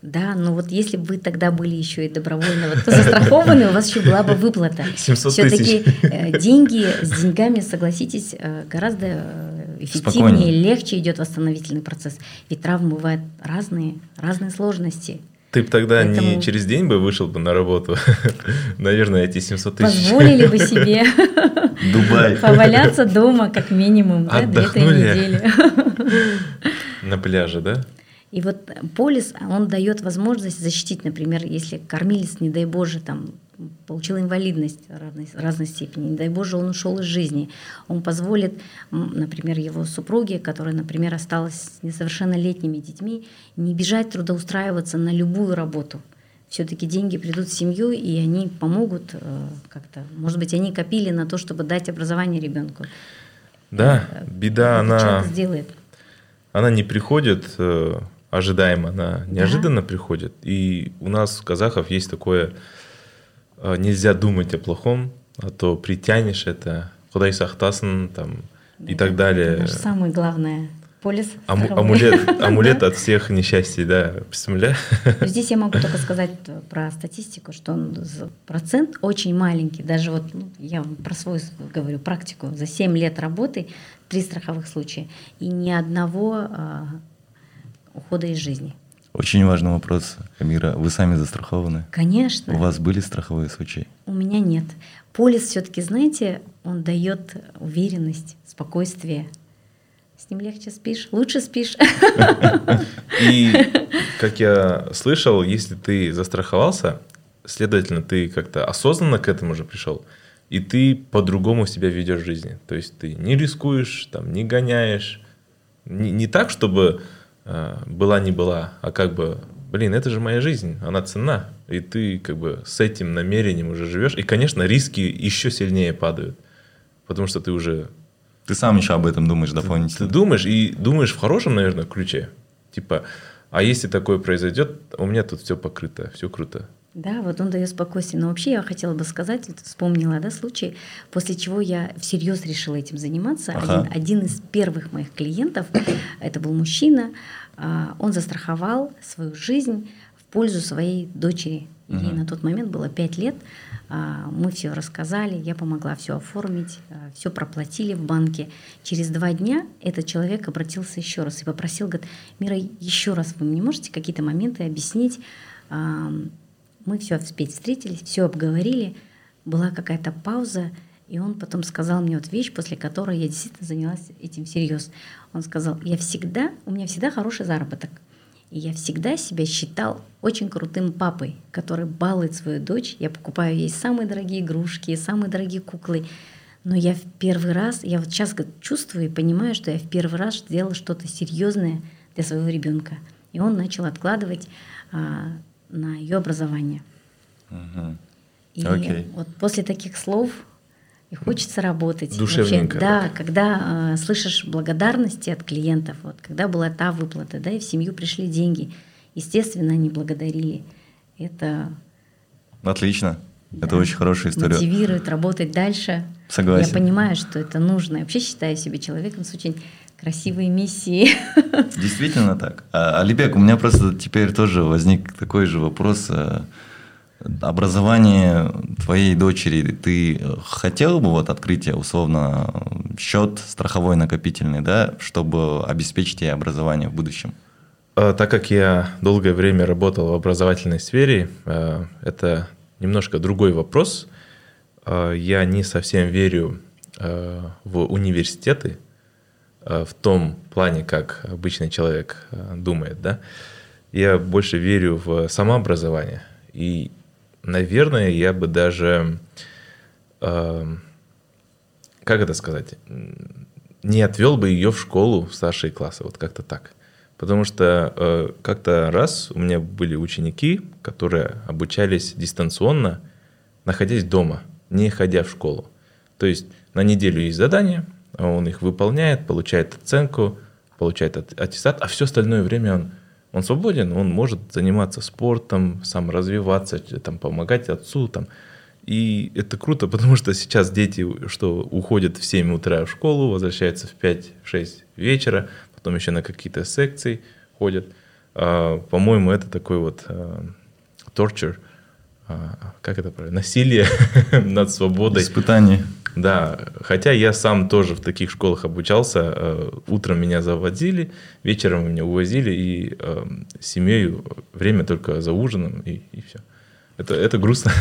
Да, но вот если бы вы тогда были еще и добровольно вот, застрахованы, у вас еще была бы выплата. 700 Все-таки э, деньги с деньгами, согласитесь, э, гораздо э, эффективнее, Спокойнее. легче идет восстановительный процесс. Ведь травмы бывают разные, разные сложности. Ты бы тогда Поэтому- не через день бы вышел бы на работу. Наверное, эти 700 тысяч. Позволили бы себе Дубай. поваляться дома как минимум да, две-три Отдохнули. недели. На пляже, да? И вот полис, он дает возможность защитить, например, если кормилец, не дай Боже, там получил инвалидность разной, разной степени, не дай Боже, он ушел из жизни, он позволит, например, его супруге, которая, например, осталась с несовершеннолетними детьми, не бежать трудоустраиваться на любую работу. Все-таки деньги придут в семью, и они помогут э, как-то. Может быть, они копили на то, чтобы дать образование ребенку. Да, беда, Этот она, сделает. она не приходит э, ожидаемо, она неожиданно приходит. И у нас, у казахов, есть такое, э, нельзя думать о плохом, а то притянешь это, худай сахтасын, там, и так далее. Это наше самое главное. Полис Аму- амулет, амулет от всех несчастий, да, представляешь? Но Здесь я могу только сказать про статистику, что он процент очень маленький. Даже вот ну, я про свою говорю практику. За 7 лет работы три страховых случая и ни одного а, ухода из жизни. Очень важный вопрос, Амира. Вы сами застрахованы? Конечно, У вас были страховые случаи? у меня нет. Полис все-таки, знаете, он дает уверенность, спокойствие. С ним легче спишь, лучше спишь. И, как я слышал, если ты застраховался, следовательно, ты как-то осознанно к этому же пришел, и ты по-другому себя ведешь в жизни. То есть ты не рискуешь, там, не гоняешь. Не, не так, чтобы была не была, а как бы, блин, это же моя жизнь, она ценна. И ты как бы с этим намерением уже живешь. И, конечно, риски еще сильнее падают. Потому что ты уже Ты сам еще об этом думаешь ты дополнительно. думаешь, и думаешь в хорошем, наверное, ключе. Типа, а если такое произойдет, у меня тут все покрыто, все круто. Да, вот он дает спокойствие. Но вообще я хотела бы сказать, вот вспомнила да, случай, после чего я всерьез решила этим заниматься. Ага. Один, один из первых моих клиентов, это был мужчина, а, он застраховал свою жизнь в пользу своей дочери. Ей Мгм. на тот момент было 5 лет. А, Мы все рассказали, я помогла все оформить, все проплатили в банке. Через два дня этот человек обратился еще раз и попросил, говорит, Мира, еще раз вы мне можете какие-то моменты объяснить? Мы все спеть встретились, все обговорили, была какая-то пауза, и он потом сказал мне вот вещь, после которой я действительно занялась этим всерьез. Он сказал, я всегда, у меня всегда хороший заработок. И я всегда себя считал очень крутым папой, который балует свою дочь. Я покупаю ей самые дорогие игрушки, самые дорогие куклы. Но я в первый раз, я вот сейчас чувствую и понимаю, что я в первый раз сделала что-то серьезное для своего ребенка. И он начал откладывать а, на ее образование. Мгм. И Окей. вот после таких слов и хочется работать. Душевненько. Вообще, да, когда э, слышишь благодарности от клиентов, вот, когда была та выплата, да, и в семью пришли деньги, естественно, они благодарили. Это Отлично. Это Да. очень хорошая история. мотивирует работать дальше. Согласен. Я понимаю, что это нужно. Я вообще считаю себя человеком с очень красивой миссией. Действительно так. А, Алибек, у меня просто теперь тоже возник такой же вопрос. а, Образование твоей дочери, ты э, хотел бы вот открыть ей, условно счет страховой накопительный, да, чтобы обеспечить ей образование в будущем? А, Так как я долгое время работал в образовательной сфере, а, это немножко другой вопрос. Я не совсем верю в университеты в том плане, как обычный человек а, думает. Да? Я больше верю в самообразование. И, наверное, я бы даже, а, как это сказать, не отвел бы ее в школу в старшие классы, вот как-то так. Потому что э, как-то раз у меня были ученики, которые обучались дистанционно, находясь дома, не ходя в школу. То есть на неделю есть задание, он их выполняет, получает оценку, получает ат- аттестат, а все остальное время он, он свободен, он может заниматься спортом, сам развиваться, там, помогать отцу. Там. И это круто, потому что сейчас дети, что уходят в 7 утра в школу, возвращаются в 5-6 вечера, потом еще на какие-то секции ходят. А, по-моему, это такой вот а, torture, а, как это правильно, насилие над свободой. Испытание. Да, хотя я сам тоже в таких школах обучался. Утром меня заводили, вечером меня увозили, и э, с семьей время только за ужином, и, и все. Это, это грустно.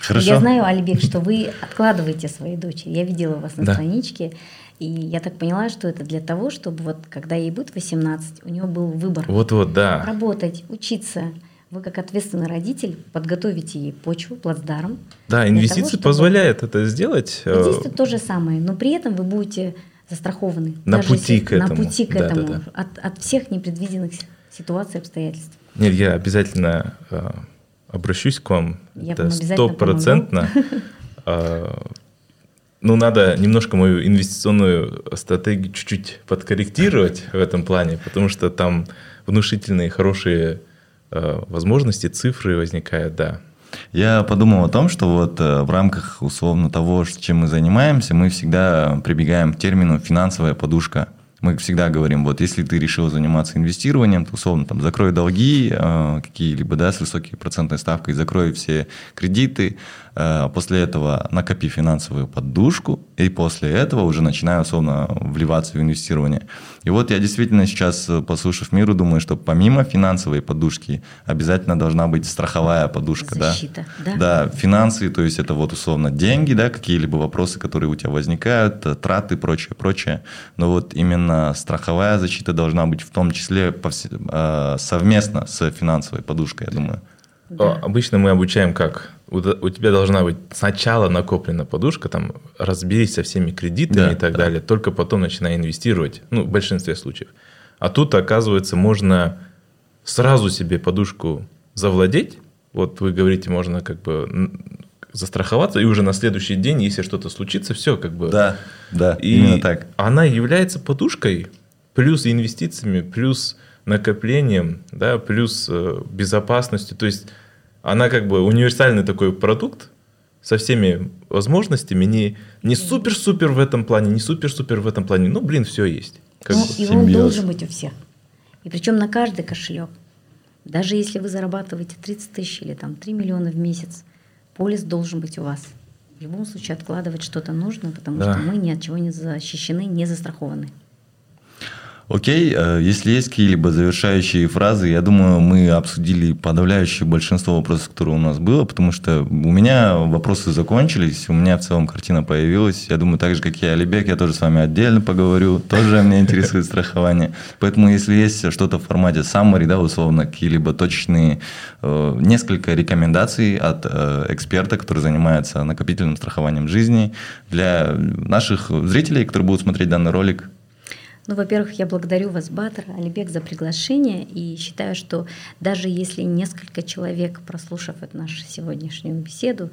Хорошо. Я знаю, Альбек, что вы откладываете своей дочери. Я видела вас на Да. страничке, и я так поняла, что это для того, чтобы вот когда ей будет 18, у нее был выбор Вот-вот, да. работать, учиться. Вы как ответственный родитель подготовите ей почву, плацдарм. Да, инвестиции того, чтобы- позволяют это сделать. Вот здесь Э, то же самое, но при этом вы будете застрахованы. На даже пути если- к этому. На пути к Да, да, этому. да. От, от всех непредвиденных ситуаций, обстоятельств. Нет, я обязательно э, обращусь к вам. Я это стопроцентно. Э, Ну, надо немножко мою инвестиционную стратегию чуть-чуть подкорректировать в этом плане, потому что там внушительные, хорошие возможности, цифры возникают, да. Я подумал о том, что вот э, в рамках условно того, чем мы занимаемся, мы всегда прибегаем к термину финансовая подушка. Мы всегда говорим, вот если ты решил заниматься инвестированием, то условно там закрой долги э, какие-либо, да, с высокой процентной ставкой, закрой все кредиты, э, после этого накопи финансовую подушку, и после этого уже начинай условно вливаться в инвестирование. И вот я действительно сейчас, э, послушав миру, думаю, что помимо финансовой подушки обязательно должна быть страховая подушка, да? Защита, да? Да, финансы, то есть это вот условно деньги, да, какие-либо вопросы, которые у тебя возникают, э, траты, прочее, прочее. Но вот именно страховая защита должна быть в том числе э, совместно с финансовой подушкой, я думаю. А, Обычно мы обучаем как? У, т- у тебя должна быть сначала накоплена подушка, там разберись со всеми кредитами Да, и так да. далее, только потом начинай инвестировать. Ну, в большинстве случаев. А тут, оказывается, можно сразу себе подушку завладеть. Вот вы говорите, можно как бы застраховаться, и уже на следующий день, если что-то случится, все как бы. Да, да, И именно так. она является подушкой, плюс инвестициями, плюс накоплением, да, плюс э, безопасностью. То есть она как бы универсальный такой продукт со всеми возможностями, не, не супер-супер в этом плане, не супер-супер в этом плане. Ну, блин, все есть. Как Ну, и он должен быть у всех. И причем на каждый кошелек. Даже если вы зарабатываете 30 тысяч или там 3 миллиона в месяц, полис должен быть у вас. В любом случае откладывать что-то нужно, потому Да. что мы ни от чего не защищены, не застрахованы. Окей, э, если есть какие-либо завершающие фразы, я думаю, мы обсудили подавляющее большинство вопросов, которые у нас было, потому что у меня вопросы закончились, у меня в целом картина появилась. Я думаю, так же, как и Алибек, я тоже с вами отдельно поговорю, тоже меня интересует страхование. Поэтому, если есть что-то в формате summary, да, условно, какие-либо точные, э, несколько рекомендаций от э, эксперта, который занимается накопительным страхованием жизни, для наших зрителей, которые будут смотреть данный ролик, Ну, во-первых, я благодарю вас, Батр, Алибек, за приглашение. И считаю, что даже если несколько человек, прослушав эту нашу сегодняшнюю беседу,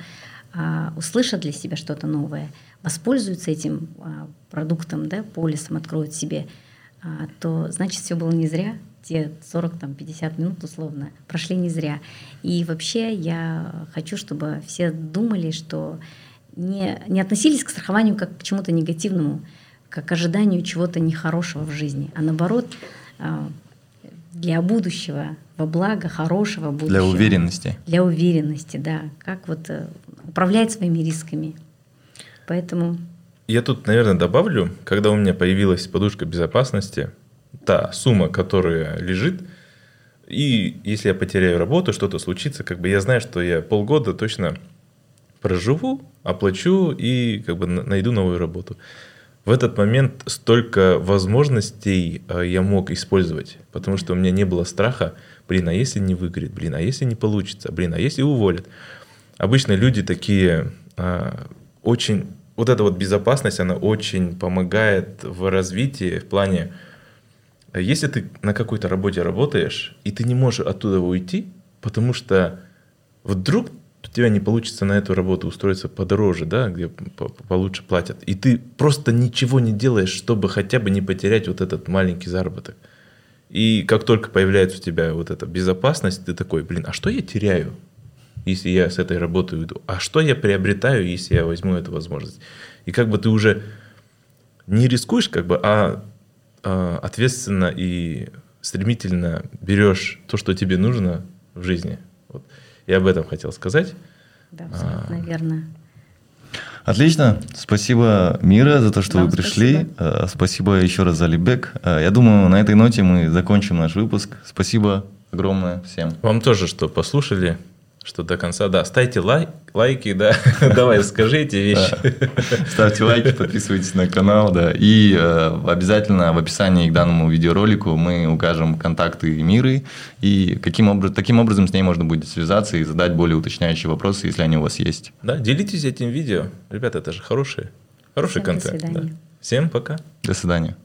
а, услышат для себя что-то новое, воспользуются этим а, продуктом, да, полисом, откроют себе, а, то значит все было не зря, те 40-50 минут условно прошли не зря. И вообще я хочу, чтобы все думали, что не, не относились к страхованию как к чему-то негативному, как к ожиданию чего-то нехорошего в жизни, а наоборот а, для будущего, во благо хорошего будущего. для уверенности. Для уверенности, да. Как вот э, управлять своими рисками. Поэтому Я тут, наверное, добавлю, когда у меня появилась подушка безопасности, та сумма, которая лежит, и если я потеряю работу, что-то случится, как бы я знаю, что я полгода точно проживу, оплачу и как бы на- найду новую работу. В этот момент столько возможностей э, я мог использовать, потому что у меня не было страха, блин, а если не выгорит, блин, а если не получится, блин, а если уволят. Обычно люди такие а, очень... Вот эта вот безопасность, она очень помогает в развитии в плане, э, если ты на какой-то работе работаешь, и ты не можешь оттуда уйти, потому что вдруг у тебя не получится на эту работу устроиться подороже, да, где по- получше платят, и ты просто ничего не делаешь, чтобы хотя бы не потерять вот этот маленький заработок. И как только появляется у тебя вот эта безопасность, ты такой, блин, а что я теряю, если я с этой работы уйду? А что я приобретаю, если я возьму эту возможность? И как бы ты уже не рискуешь, как бы, а, а, ответственно и стремительно берешь то, что тебе нужно в жизни. Вот. Я об этом хотел сказать. Да, абсолютно а, верно. Отлично. Спасибо, Мира, за то, что Вам вы пришли. Спасибо. Э, спасибо еще раз, Алибек. Э, я думаю, на этой ноте мы закончим наш выпуск. Спасибо огромное всем. Вам тоже, что послушали что до конца, да, ставьте лайк, лайки, да, давай скажи эти вещи. Ставьте лайки, подписывайтесь на канал, да, и э, обязательно в описании к данному видеоролику мы укажем контакты Миры и каким образом, таким образом с ней можно будет связаться и задать более уточняющие вопросы, если они у вас есть. Да, делитесь этим видео, ребята, это же хорошие, хороший Всем контент. До свидания. Да. Всем пока. До свидания.